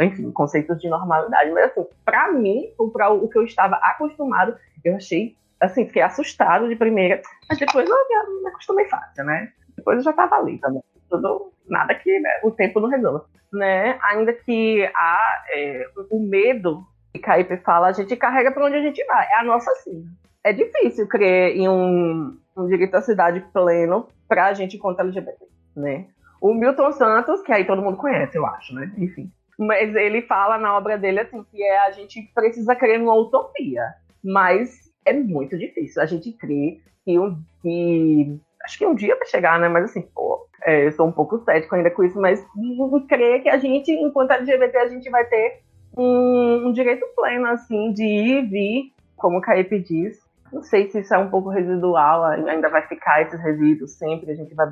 enfim, conceitos de normalidade. Mas, assim, para mim, para o que eu estava acostumado, eu achei, assim, fiquei assustado de primeira, mas depois eu me acostumei fácil, né? Depois eu já estava ali também. Tudo, nada que né, o tempo não resolva. Né? Ainda que há é, o medo que Caípe fala, a gente carrega para onde a gente vai. É a nossa sim. É difícil crer em um, um direito à cidade pleno para a gente contra LGBT, né? O Milton Santos, que aí todo mundo conhece, eu acho, né? Enfim. Mas ele fala na obra dele assim que é a gente precisa crer numa utopia, mas é muito difícil. A gente crê que um que acho que um dia vai chegar, né? Mas assim, pô, é, eu sou um pouco cético ainda com isso, mas crer que a gente, enquanto LGBT, a gente vai ter um, um direito pleno, assim, de ir vir, como o Caípe diz. Não sei se isso é um pouco residual, ainda vai ficar esses resíduos sempre, a gente vai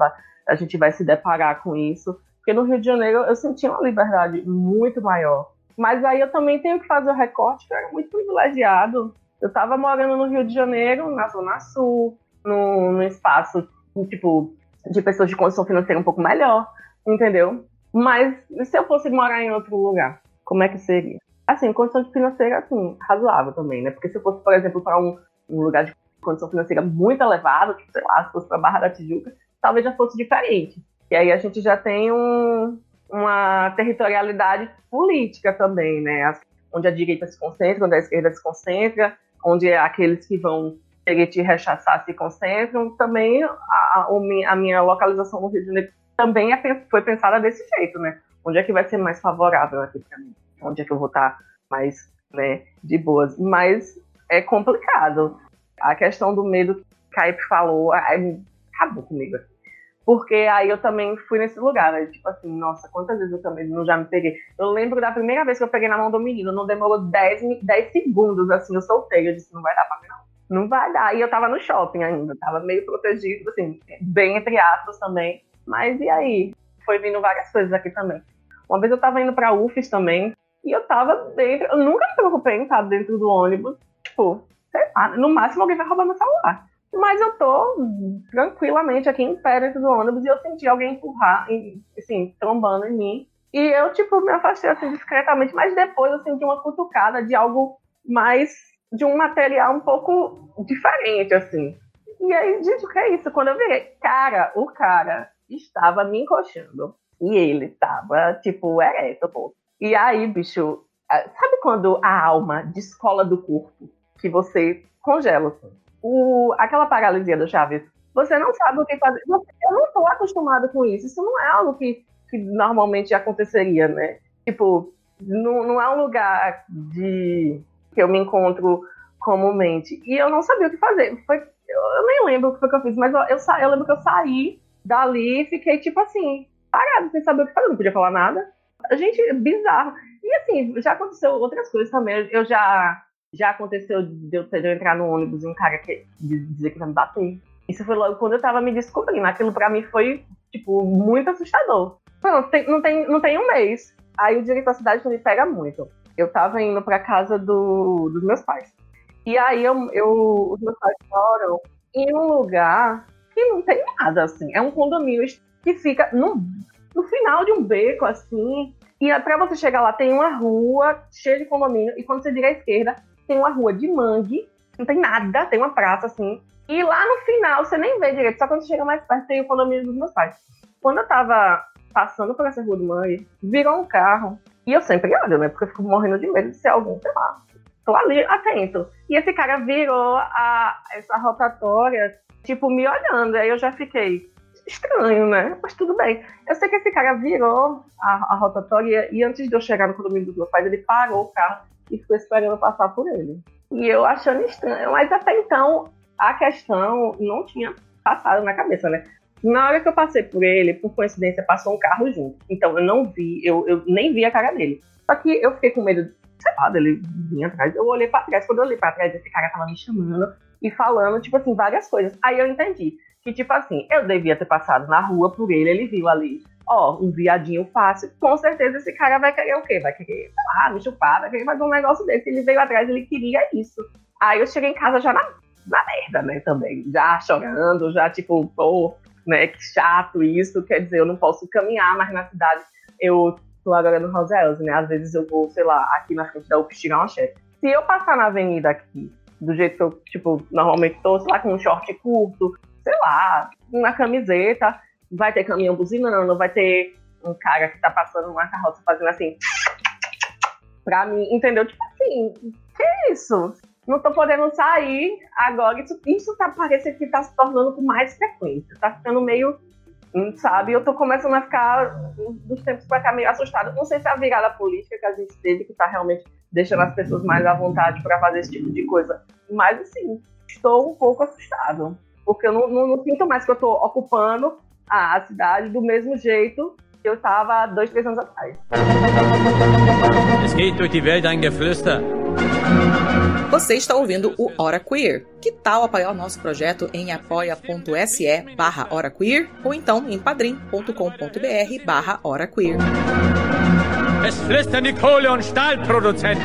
a gente vai se deparar com isso. Porque no Rio de Janeiro eu sentia uma liberdade muito maior. Mas aí eu também tenho que fazer o recorte, que eu era muito privilegiado. Eu estava morando no Rio de Janeiro, na Zona Sul, no espaço, tipo, de pessoas de condição financeira um pouco melhor, entendeu? Mas se eu fosse morar em outro lugar, como é que seria? Assim, condição financeira, assim, razoável também, né? Porque se eu fosse, por exemplo, para um, um lugar de condição financeira muito elevada, tipo, sei lá, se fosse para Barra da Tijuca, talvez já fosse diferente. E aí a gente já tem um, uma territorialidade política também, né? Onde a direita se concentra, onde a esquerda se concentra, onde aqueles que vão querer te rechaçar se concentram. Também a, a, minha localização no Rio de Janeiro também é, foi pensada desse jeito, né? Onde é que vai ser mais favorável aqui para mim? Onde é que eu vou estar mais né, de boas? Mas é complicado. A questão do medo que Caip falou é, acabou comigo. Porque aí eu também fui nesse lugar, né? Tipo assim, nossa, quantas vezes eu também não já me peguei. Eu lembro da primeira vez que eu peguei na mão do menino, não demorou 10, 10 segundos, assim, eu soltei. Eu disse, não vai dar pra mim, não. Não vai dar. E eu tava no shopping ainda, tava meio protegido, assim, bem entre aspas também. Mas e aí? foi vindo várias coisas aqui também. Uma vez eu tava indo pra UFES também, e eu tava dentro, eu nunca me preocupei em estar dentro do ônibus, tipo, lá, no máximo alguém vai roubar meu celular. Mas eu tô tranquilamente aqui em pé dentro do ônibus e eu senti alguém empurrar, assim, trombando em mim. E eu, tipo, me afastei assim discretamente, mas depois eu senti uma cutucada de algo mais. de um material um pouco diferente, assim. E aí, gente, o que é isso? Quando eu virei, cara, o cara estava me encoxando. E ele tava, tipo, ereto, pô. E aí, bicho, sabe quando a alma descola do corpo? Que você congela, assim? O, aquela paralisia do Chaves. Você não sabe o que fazer. Eu não tô acostumada com isso. Isso não é algo que, que normalmente aconteceria, né? Tipo, não, não é um lugar de que eu me encontro comumente. E eu não sabia o que fazer. Foi, eu, nem lembro o que foi que eu fiz, mas eu, eu, eu lembro que eu saí dali e fiquei, tipo assim, parado, sem saber o que fazer. Não podia falar nada. A gente, bizarro. E assim, já aconteceu outras coisas também. Eu já, já aconteceu de eu, de eu entrar no ônibus e um cara que, dizer que vai me bater. Isso foi logo quando eu tava me descobrindo. Aquilo pra mim foi, tipo, muito assustador. Pronto, tem, não, tem, não tem um mês. Aí o direito da cidade me pega muito. Eu tava indo pra casa do, dos meus pais. E aí eu, eu, os meus pais moram em um lugar que não tem nada, assim. É um condomínio que fica no, no final de um beco, assim. E para você chegar lá, tem uma rua cheia de condomínio. E quando você vira à esquerda, tem uma rua de mangue. Não tem nada, tem uma praça, assim. E lá no final, você nem vê direito. Só quando você chega mais perto, tem o condomínio dos meus pais. Quando eu tava passando por essa rua do mangue, virou um carro. E eu sempre olho, né? Porque eu fico morrendo de medo de ser alguém, sei lá. Tô ali atento. E esse cara virou a, essa rotatória, tipo, me olhando. Aí eu já fiquei, estranho, né? Mas tudo bem. Eu sei que esse cara virou a, a rotatória e antes de eu chegar no condomínio dos meus pais, ele parou o carro e ficou esperando passar por ele. E eu achando estranho. Mas até então, a questão não tinha passado na cabeça, né? Na hora que eu passei por ele, por coincidência, passou um carro junto. Então eu não vi, eu, eu nem vi a cara dele. Só que eu fiquei com medo, sei lá, dele vir atrás. Eu olhei pra trás. Quando eu olhei pra trás, esse cara tava me chamando e falando, tipo assim, várias coisas. Aí eu entendi que, tipo assim, eu devia ter passado na rua por ele, ele viu ali, ó, um viadinho fácil. Com certeza esse cara vai querer o quê? Vai querer, sei lá, me chupar, vai querer fazer um negócio desse. Ele veio atrás, ele queria isso. Aí eu cheguei em casa já na, na merda, né, também. Já chorando, já tipo, pô, né, que chato isso. Quer dizer, eu não posso caminhar mais na cidade. Eu tô agora no Rosales, né? Às vezes eu vou, sei lá, aqui na frente da UFS tirar uma chefe. Se eu passar na avenida aqui, do jeito que eu, tipo, normalmente tô, sei lá, com um short curto, sei lá, uma camiseta, vai ter caminhão buzinando, vai ter um cara que tá passando uma carroça fazendo assim. Pra mim, entendeu? Tipo assim, que isso? Não tô podendo sair agora. Isso, isso tá parecendo que tá se tornando com mais frequência. Tá ficando meio, hum, sabe? Eu tô começando a ficar, dos tempos pra cá, meio assustada. Não sei se é a virada política que a gente teve, que tá realmente deixando as pessoas mais à vontade para fazer esse tipo de coisa. Mas, assim, estou um pouco assustado porque eu não, não, não sinto mais que eu estou ocupando a, cidade do mesmo jeito que eu estava dois, três anos atrás. Es geht durch die Welt ein Geflüster. Você está ouvindo o Hora Queer. Que tal apoiar o nosso projeto em apoia.se barra Hora Queer ou então em padrim.com.br barra Hora Queer. Es flüstern die Kohle- und Stahlproduzenten.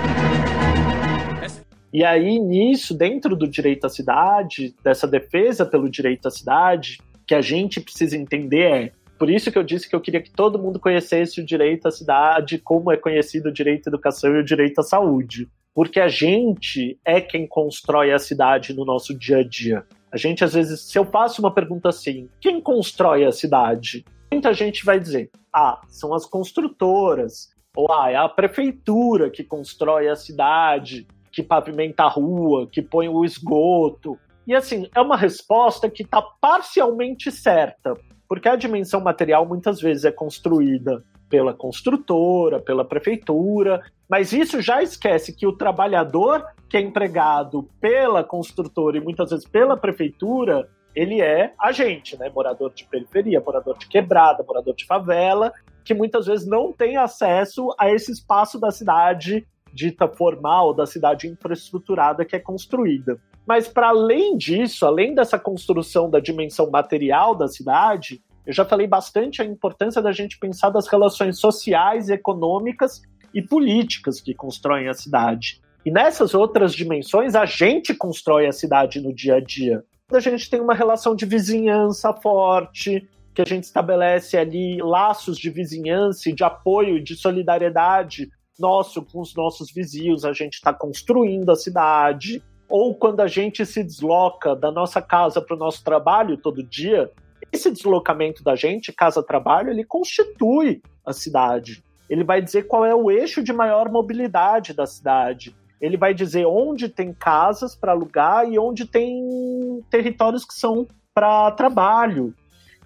E aí, nisso, dentro do direito à cidade, dessa defesa pelo direito à cidade, que a gente precisa entender é. Por isso que eu disse que eu queria que todo mundo conhecesse o direito à cidade, como é conhecido o direito à educação e o direito à saúde. Porque a gente é quem constrói a cidade no nosso dia a dia. A gente, às vezes, se eu faço uma pergunta assim, quem constrói a cidade? Muita gente vai dizer, ah, são as construtoras, ou ah, é a prefeitura que constrói a cidade, que pavimenta a rua, que põe o esgoto. E assim, é uma resposta que está parcialmente certa, porque a dimensão material muitas vezes é construída pela construtora, pela prefeitura, mas isso já esquece que o trabalhador que é empregado pela construtora e muitas vezes pela prefeitura, ele é agente, né? Morador de periferia, morador de quebrada, morador de favela, que muitas vezes não tem acesso a esse espaço da cidade dita formal, da cidade infraestruturada que é construída. Mas, para além disso, além dessa construção da dimensão material da cidade, eu já falei bastante a importância da gente pensar das relações sociais, econômicas e políticas que constroem a cidade. E nessas outras dimensões, a gente constrói a cidade no dia a dia. A gente tem uma relação de vizinhança forte, que a gente estabelece ali laços de vizinhança de apoio de solidariedade nosso com os nossos vizinhos, a gente está construindo a cidade. Ou quando a gente se desloca da nossa casa para o nosso trabalho todo dia, esse deslocamento da gente, casa-trabalho, ele constitui a cidade. Ele vai dizer qual é o eixo de maior mobilidade da cidade. Ele vai dizer onde tem casas para alugar e onde tem territórios que são para trabalho.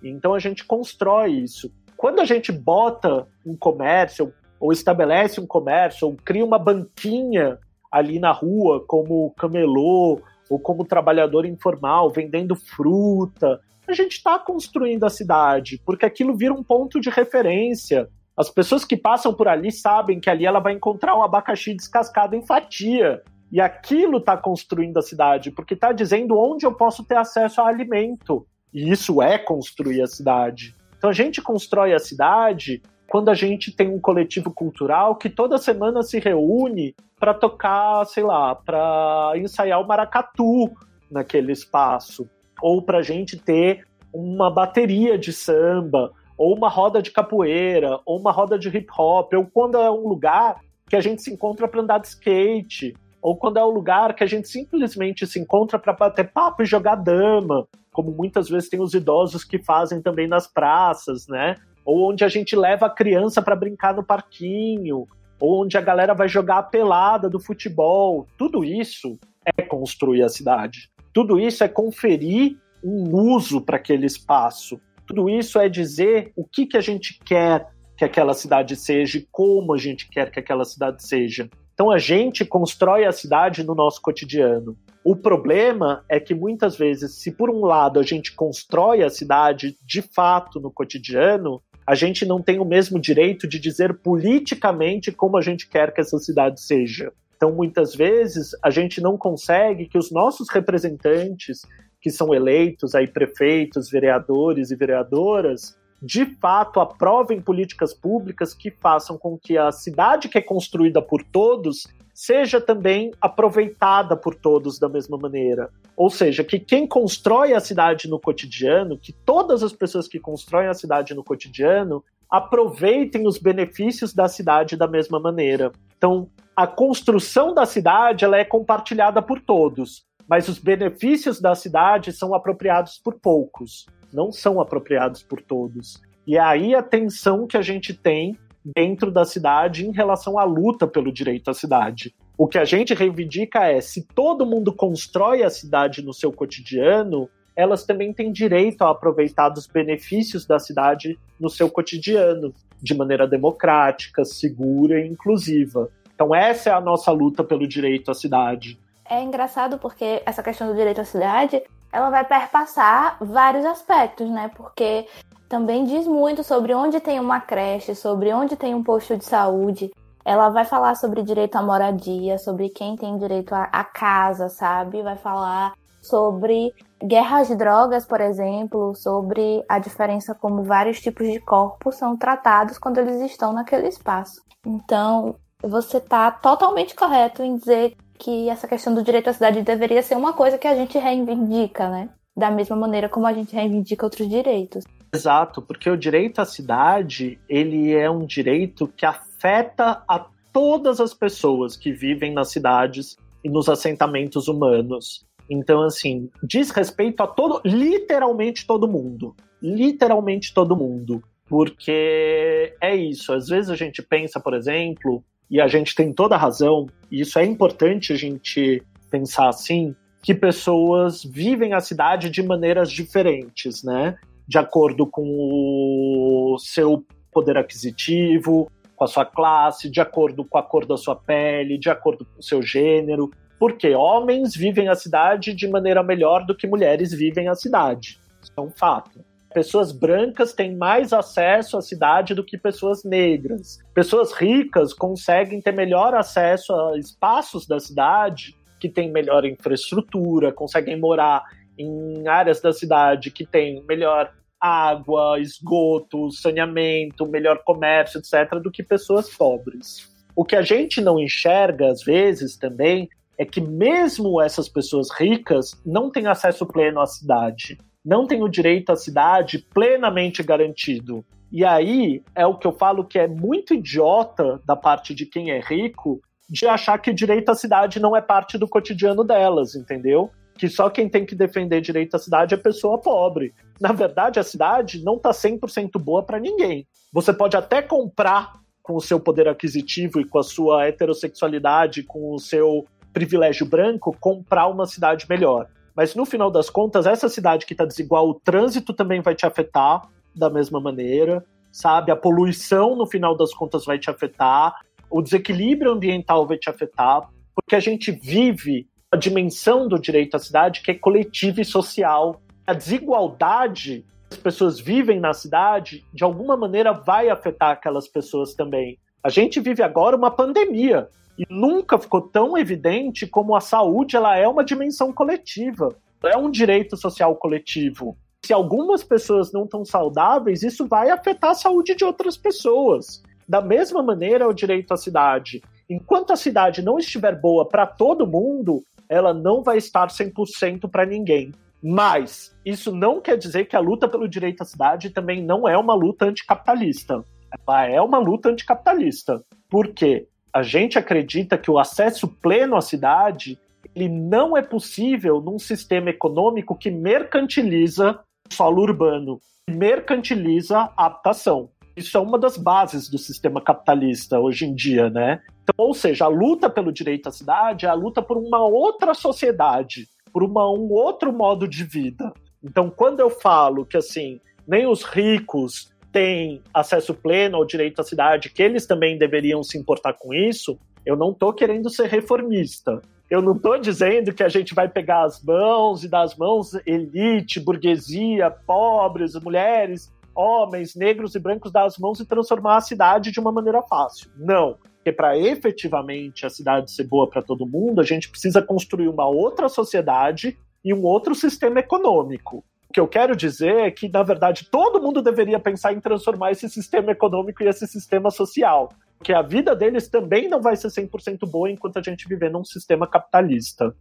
Então a gente constrói isso. Quando a gente bota um comércio, ou estabelece um comércio, ou cria uma banquinha ali na rua, como camelô, ou como trabalhador informal, vendendo fruta, a gente está construindo a cidade, porque aquilo vira um ponto de referência. As pessoas que passam por ali sabem que ali ela vai encontrar um abacaxi descascado em fatia. E aquilo está construindo a cidade, porque está dizendo onde eu posso ter acesso a alimento. E isso é construir a cidade. Então a gente constrói a cidade quando a gente tem um coletivo cultural que toda semana se reúne para tocar, sei lá, para ensaiar o maracatu naquele espaço, ou para a gente ter uma bateria de samba, ou uma roda de capoeira, ou uma roda de hip hop, ou quando é um lugar que a gente se encontra para andar de skate, ou quando é um lugar que a gente simplesmente se encontra para bater papo e jogar dama, como muitas vezes tem os idosos que fazem também nas praças, né? Ou onde a gente leva a criança para brincar no parquinho, ou onde a galera vai jogar a pelada do futebol. Tudo isso é construir a cidade. Tudo isso é conferir um uso para aquele espaço. Tudo isso é dizer o que, que a gente quer que aquela cidade seja e como a gente quer que aquela cidade seja. Então a gente constrói a cidade no nosso cotidiano. O problema é que muitas vezes, se por um lado a gente constrói a cidade de fato no cotidiano, a gente não tem o mesmo direito de dizer politicamente como a gente quer que essa cidade seja. Então, muitas vezes, a gente não consegue que os nossos representantes, que são eleitos aí prefeitos, vereadores e vereadoras, de fato aprovem políticas públicas que façam com que a cidade que é construída por todos seja também aproveitada por todos da mesma maneira. Ou seja, que quem constrói a cidade no cotidiano, que todas as pessoas que constroem a cidade no cotidiano, aproveitem os benefícios da cidade da mesma maneira. Então, a construção da cidade ela é compartilhada por todos, mas os benefícios da cidade são apropriados por poucos não são apropriados por todos. E é aí a tensão que a gente tem dentro da cidade em relação à luta pelo direito à cidade. O que a gente reivindica é: se todo mundo constrói a cidade no seu cotidiano, elas também têm direito a aproveitar dos benefícios da cidade no seu cotidiano, de maneira democrática, segura e inclusiva. Então, essa é a nossa luta pelo direito à cidade. É engraçado porque essa questão do direito à cidade ela vai perpassar vários aspectos, né? Porque também diz muito sobre onde tem uma creche, sobre onde tem um posto de saúde. Ela vai falar sobre direito à moradia, sobre quem tem direito à casa, sabe? Vai falar sobre guerras de drogas, por exemplo, sobre a diferença como vários tipos de corpos são tratados quando eles estão naquele espaço. Então, você está totalmente correto em dizer que essa questão do direito à cidade deveria ser uma coisa que a gente reivindica, né? Da mesma maneira como a gente reivindica outros direitos. Exato, porque o direito à cidade, ele é um direito que afeta a todas as pessoas que vivem nas cidades e nos assentamentos humanos. Então, assim, diz respeito a todo, literalmente todo mundo. Literalmente todo mundo. Porque é isso. Às vezes a gente pensa, por exemplo, e a gente tem toda a razão, e isso é importante a gente pensar assim, que pessoas vivem a cidade de maneiras diferentes, né? De acordo com o seu poder aquisitivo, com a sua classe, de acordo com a cor da sua pele, de acordo com o seu gênero. Porque homens vivem a cidade de maneira melhor do que mulheres vivem a cidade. Isso é um fato pessoas brancas têm mais acesso à cidade do que pessoas negras. Pessoas ricas conseguem ter melhor acesso a espaços da cidade que têm melhor infraestrutura, conseguem morar em áreas da cidade que têm melhor água, esgoto, saneamento, melhor comércio, etc., do que pessoas pobres. O que a gente não enxerga, às vezes, também, é que mesmo essas pessoas ricas não têm acesso pleno à cidade, não têm o direito à cidade plenamente garantido. E aí é o que eu falo que é muito idiota da parte de quem é rico de achar que o direito à cidade não é parte do cotidiano delas, entendeu? Que só quem tem que defender direito à cidade é pessoa pobre. Na verdade, a cidade não está 100% boa para ninguém. Você pode até comprar com o seu poder aquisitivo e com a sua heterossexualidade, com o seu privilégio branco, comprar uma cidade melhor. Mas no final das contas, essa cidade que está desigual, o trânsito também vai te afetar da mesma maneira, sabe? A poluição, no final das contas, vai te afetar, o desequilíbrio ambiental vai te afetar, porque a gente vive a dimensão do direito à cidade que é coletiva e social. A desigualdade que as pessoas vivem na cidade, de alguma maneira, vai afetar aquelas pessoas também. A gente vive agora uma pandemia e nunca ficou tão evidente como a saúde ela é uma dimensão coletiva, é um direito social coletivo. Se algumas pessoas não estão saudáveis, isso vai afetar a saúde de outras pessoas. Da mesma maneira, o direito à cidade. Enquanto a cidade não estiver boa para todo mundo, ela não vai estar 100% para ninguém. Mas isso não quer dizer que a luta pelo direito à cidade também não é uma luta anticapitalista. Ela é uma luta anticapitalista. Por quê? A gente acredita que o acesso pleno à cidade ele não é possível num sistema econômico que mercantiliza o solo urbano, mercantiliza a habitação. Isso é uma das bases do sistema capitalista hoje em dia, né? Então, ou seja, a luta pelo direito à cidade é a luta por uma outra sociedade, por uma, um outro modo de vida. Então, quando eu falo que assim, nem os ricos têm acesso pleno ao direito à cidade, que eles também deveriam se importar com isso, eu não estou querendo ser reformista. Eu não estou dizendo que a gente vai pegar as mãos e das mãos elite, burguesia, pobres, mulheres homens, negros e brancos dar as mãos e transformar a cidade de uma maneira fácil. Não. Porque para efetivamente a cidade ser boa para todo mundo, a gente precisa construir uma outra sociedade e um outro sistema econômico. O que eu quero dizer é que, na verdade, todo mundo deveria pensar em transformar esse sistema econômico e esse sistema social. Porque a vida deles também não vai ser 100% boa enquanto a gente viver num sistema capitalista.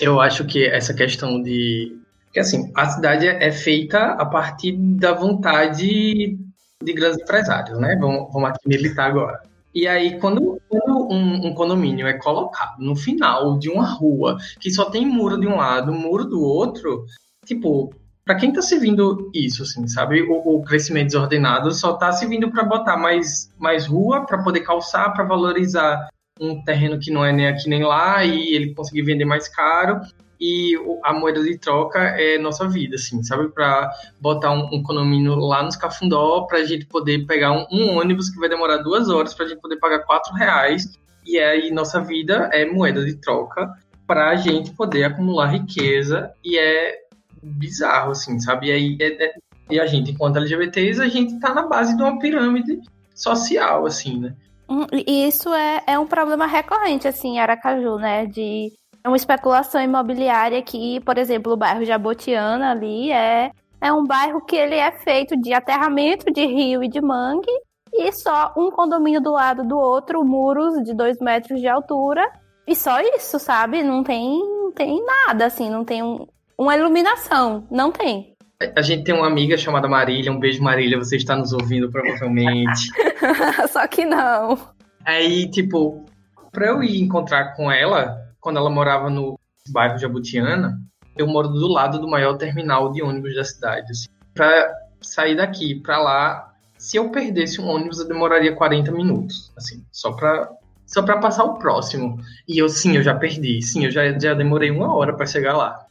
Eu acho que essa questão de porque assim, a cidade é feita a partir da vontade de grandes empresários, né? Vamos, vamos aqui militar agora. E aí, quando, quando um, um, condomínio é colocado no final de uma rua que só tem muro de um lado, muro do outro, tipo, para quem tá servindo isso, assim, sabe? O, o crescimento desordenado só tá servindo para botar mais, mais rua, para poder calçar, para valorizar um terreno que não é nem aqui nem lá e ele conseguir vender mais caro e a moeda de troca é nossa vida, assim, sabe? Para botar um, um condomínio lá nos Cafundó, para a gente poder pegar um, um, ônibus que vai demorar duas horas, para a gente poder pagar quatro reais, e aí nossa vida é moeda de troca para a gente poder acumular riqueza, e é bizarro, assim, sabe? E aí é, é, e a gente, enquanto LGBTs, a gente tá na base de uma pirâmide social, assim, né? Hum, isso é, é um problema recorrente, assim, em Aracaju, né? De é uma especulação imobiliária que, por exemplo, o bairro Jabotiana ali é, é um bairro que ele é feito de aterramento de rio e de mangue e só um condomínio do lado do outro, muros de dois metros de altura e só isso, sabe? Não tem, não tem nada, assim, não tem um, uma iluminação, não tem. A gente tem uma amiga chamada Marília, um beijo Marília, você está nos ouvindo provavelmente. só que não. Aí, tipo, pra eu ir encontrar com ela, quando ela morava no bairro Jabutiana, eu moro do lado do maior terminal de ônibus da cidade. Assim. Para sair daqui para lá, se eu perdesse um ônibus, eu demoraria 40 minutos, assim, só para só para passar o próximo. E eu sim, eu já perdi, sim, eu já, já demorei uma hora para chegar lá.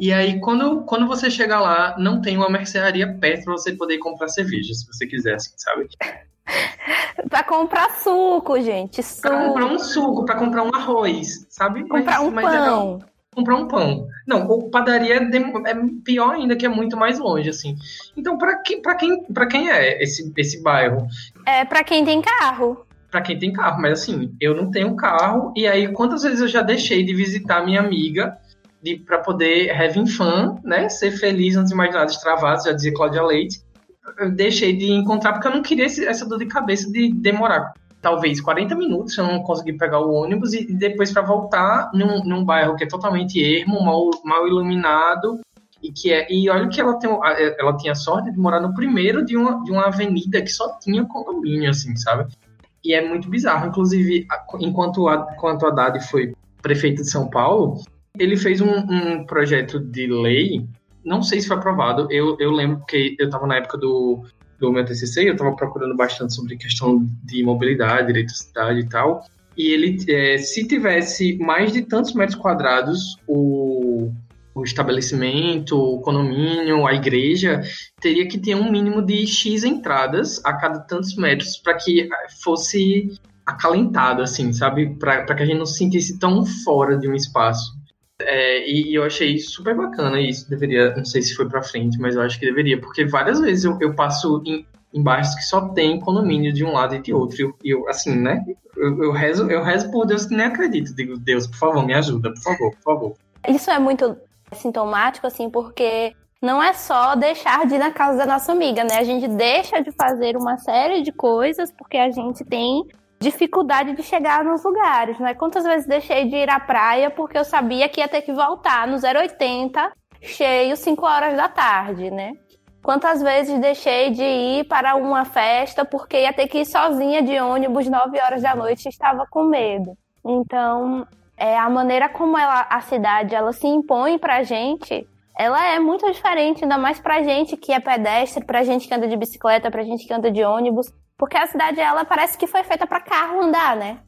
E aí, quando, quando você chegar lá, não tem uma mercearia perto para você poder comprar cerveja, se você quiser, assim, sabe? pra comprar suco, gente. Suco. Pra comprar um suco, pra comprar um arroz, sabe? Comprar mas, um mas pão. É comprar um pão. Não, o padaria é, pior ainda, que é muito mais longe, assim. Então, pra, que, pra, quem, pra quem é esse, esse bairro? É pra quem tem carro. Pra quem tem carro, mas assim, eu não tenho carro. E aí, quantas vezes eu já deixei de visitar minha amiga para poder having fun, né? Ser feliz antes de mais nada, extravado, já dizia Cláudia Leite. Eu deixei de encontrar porque eu não queria esse, essa dor de cabeça de demorar talvez 40 minutos se eu não conseguir pegar o ônibus e, depois para voltar num, num bairro que é totalmente ermo, mal, mal iluminado e que é e olha que ela tem ela tinha sorte de morar no primeiro de uma, de uma avenida que só tinha condomínio assim, sabe? E é muito bizarro, inclusive enquanto a, enquanto a Haddad foi prefeito de São Paulo, ele fez um, um projeto de lei, não sei se foi aprovado, eu, eu lembro porque eu estava na época do, do meu TCC, eu estava procurando bastante sobre questão de mobilidade, direito à cidade e tal, e ele, é, se tivesse mais de tantos metros quadrados, o, o estabelecimento, o condomínio, a igreja, teria que ter um mínimo de X entradas a cada tantos metros para que fosse acalentado, assim, sabe? Para que a gente não se sentisse tão fora de um espaço. É, e, e, eu achei super bacana isso. Deveria, não sei se foi para frente, mas eu acho que deveria, porque várias vezes eu, eu passo em, em bairros que só tem condomínio de um lado e de outro. E eu, eu, assim, né? Eu, eu, rezo, eu rezo por Deus que nem acredito. Digo, Deus, por favor, me ajuda, por favor, por favor. Isso é muito sintomático, assim, porque não é só deixar de ir na casa da nossa amiga, né? A gente deixa de fazer uma série de coisas porque a gente tem dificuldade de chegar nos lugares, né? Quantas vezes deixei de ir à praia porque eu sabia que ia ter que voltar no 080 cheio 5 horas da tarde, né? Quantas vezes deixei de ir para uma festa porque ia ter que ir sozinha de ônibus 9 horas da noite e estava com medo. Então, é a maneira como ela, a cidade ela se impõe pra gente, ela é muito diferente, ainda mais pra gente que é pedestre, pra gente que anda de bicicleta, pra gente que anda de ônibus. Porque a cidade, ela parece que foi feita para carro andar, né?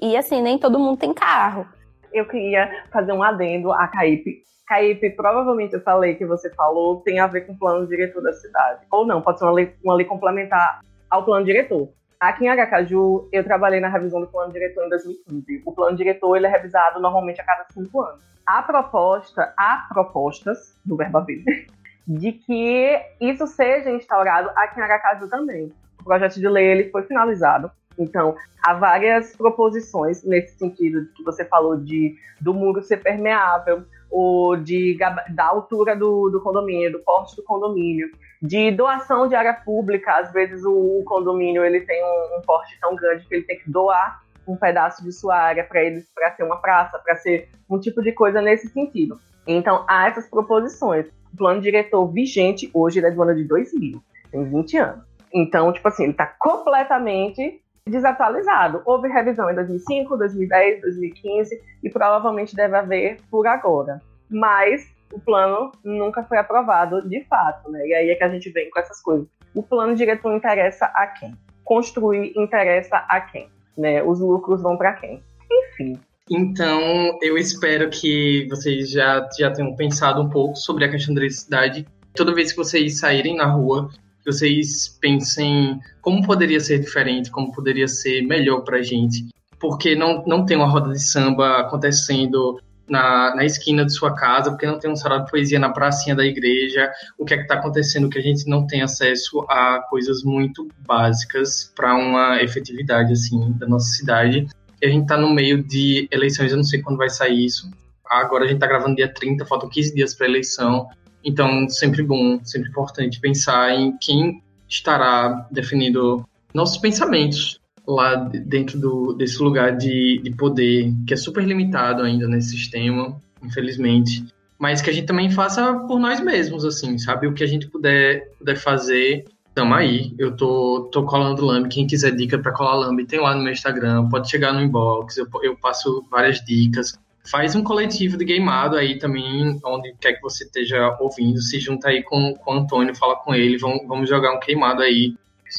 E assim, nem todo mundo tem carro. Eu queria fazer um adendo a Caípe. Caípe, provavelmente essa lei que você falou tem a ver com o plano diretor da cidade. Ou não, pode ser uma lei, uma lei complementar ao plano diretor. Aqui em Aracaju, eu trabalhei na revisão do plano diretor em 2015. O plano diretor ele é revisado normalmente a cada cinco anos. A proposta, há propostas, do verbo vida, de que isso seja instaurado aqui em Aracaju também o projeto de lei ele foi finalizado. Então, há várias proposições nesse sentido que você falou de do muro ser permeável, ou de, da altura do, do condomínio, do porte do condomínio, de doação de área pública. Às vezes o, o condomínio ele tem um, um, porte tão grande que ele tem que doar um pedaço de sua área para eles, para ser uma praça, para ser um tipo de coisa nesse sentido. Então, há essas proposições. O plano diretor vigente hoje é do ano de 2000, tem 20 anos. Então, tipo assim, ele está completamente desatualizado. Houve revisão em 2005, 2010, 2015 e provavelmente deve haver por agora. Mas o plano nunca foi aprovado de fato, né? E aí é que a gente vem com essas coisas. O plano diretor interessa a quem? Construir interessa a quem? Né? Os lucros vão para quem? Enfim. Então, eu espero que vocês já, já tenham pensado um pouco sobre a questão da eletricidade. Toda vez que vocês saírem na rua, que vocês pensem como poderia ser diferente, como poderia ser melhor para a gente. Porque não, não tem uma roda de samba acontecendo na, na esquina de sua casa, porque não tem um sarau de poesia na pracinha da igreja, o que é que está acontecendo que a gente não tem acesso a coisas muito básicas para uma efetividade assim da nossa cidade. E a gente está no meio de eleições, eu não sei quando vai sair isso. Agora a gente está gravando dia 30, faltam 15 dias para eleição. Então, sempre bom, sempre importante pensar em quem estará definindo nossos pensamentos lá dentro do, desse lugar de, de poder, que é super limitado ainda nesse sistema, infelizmente. Mas que a gente também faça por nós mesmos, assim, sabe? O que a gente puder, puder fazer, tamo aí. Eu tô, tô colando lambe. Quem quiser dica para colar lambe, tem lá no meu Instagram. Pode chegar no inbox. Eu, eu passo várias dicas faz um coletivo de gameado aí também, onde quer que você esteja ouvindo, se junta aí com, com o Antônio, fala com ele, vamos, vamos jogar um queimado aí,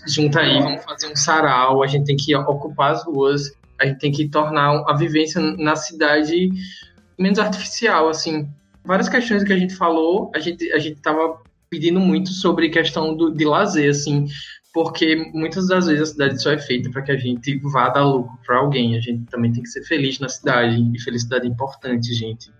junta aí, vamos fazer um sarau, a gente tem que ocupar as ruas, a gente tem que tornar a vivência na cidade menos artificial, assim. Várias questões que a gente falou, a gente a gente tava pedindo muito sobre questão do, de lazer, assim, porque muitas das vezes a cidade só é feita para que a gente vá dar lucro para alguém. A gente também tem que ser feliz na cidade, e felicidade é importante, gente.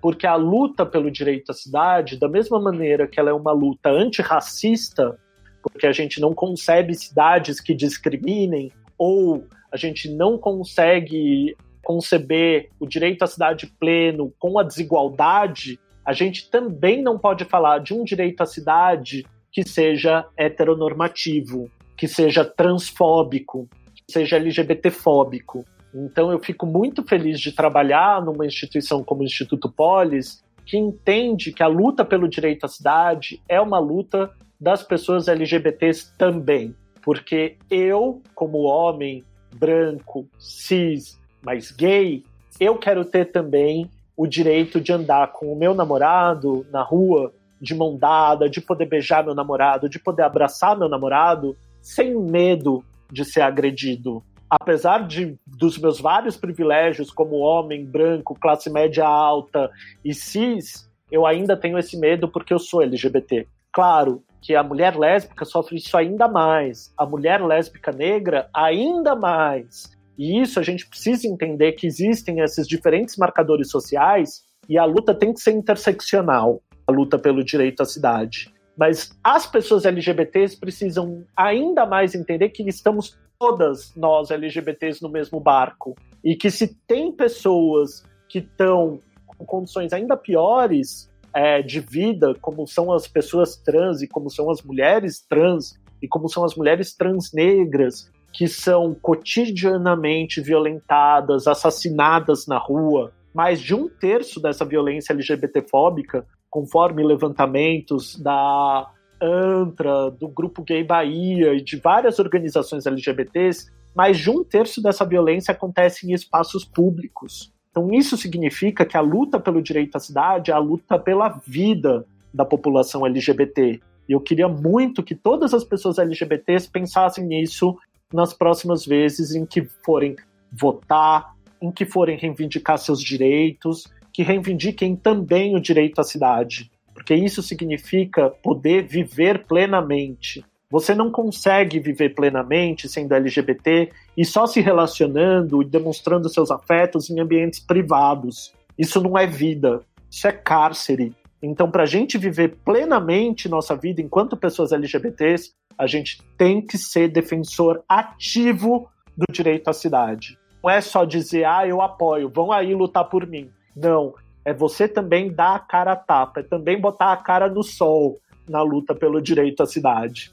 Porque a luta pelo direito à cidade, da mesma maneira que ela é uma luta antirracista, porque a gente não concebe cidades que discriminem, ou a gente não consegue conceber o direito à cidade pleno com a desigualdade, a gente também não pode falar de um direito à cidade que seja heteronormativo, que seja transfóbico, que seja LGBTfóbico. Então eu fico muito feliz de trabalhar numa instituição como o Instituto Polis, que entende que a luta pelo direito à cidade é uma luta das pessoas LGBTs também. Porque eu, como homem branco, cis, mas gay, eu quero ter também o direito de andar com o meu namorado na rua, de mão dada, de poder beijar meu namorado, de poder abraçar meu namorado, sem medo de ser agredido. Apesar de dos meus vários privilégios como homem branco, classe média alta e cis, eu ainda tenho esse medo porque eu sou LGBT. Claro que a mulher lésbica sofre isso ainda mais, a mulher lésbica negra ainda mais. E isso a gente precisa entender que existem esses diferentes marcadores sociais e a luta tem que ser interseccional, a luta pelo direito à cidade. Mas as pessoas LGBTs precisam ainda mais entender que estamos todas nós LGBTs no mesmo barco. E que se tem pessoas que estão com condições ainda piores é, de vida, como são as pessoas trans e como são as mulheres trans e como são as mulheres trans negras, que são cotidianamente violentadas, assassinadas na rua, mais de um terço dessa violência LGBTfóbica conforme levantamentos da ANTRA, do Grupo Gay Bahia e de várias organizações LGBTs, mais de um terço dessa violência acontece em espaços públicos. Então, isso significa que a luta pelo direito à cidade é a luta pela vida da população LGBT. E eu queria muito que todas as pessoas LGBTs pensassem nisso nas próximas vezes em que forem votar, em que forem reivindicar seus direitos que reivindiquem também o direito à cidade, porque isso significa poder viver plenamente. Você não consegue viver plenamente sendo LGBT e só se relacionando e demonstrando seus afetos em ambientes privados. Isso não é vida, isso é cárcere. Então, para a gente viver plenamente nossa vida enquanto pessoas LGBTs, a gente tem que ser defensor ativo do direito à cidade. Não é só dizer, ah, eu apoio, vão aí lutar por mim. Não. É você também dar a cara a tapa, é também botar a cara no sol na luta pelo direito à cidade.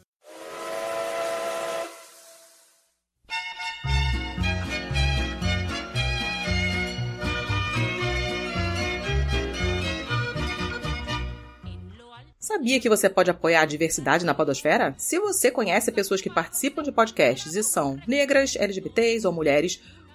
Sabia que você pode apoiar a diversidade na podosfera? Se você conhece pessoas que participam de podcasts e são negras, LGBTs ou mulheres,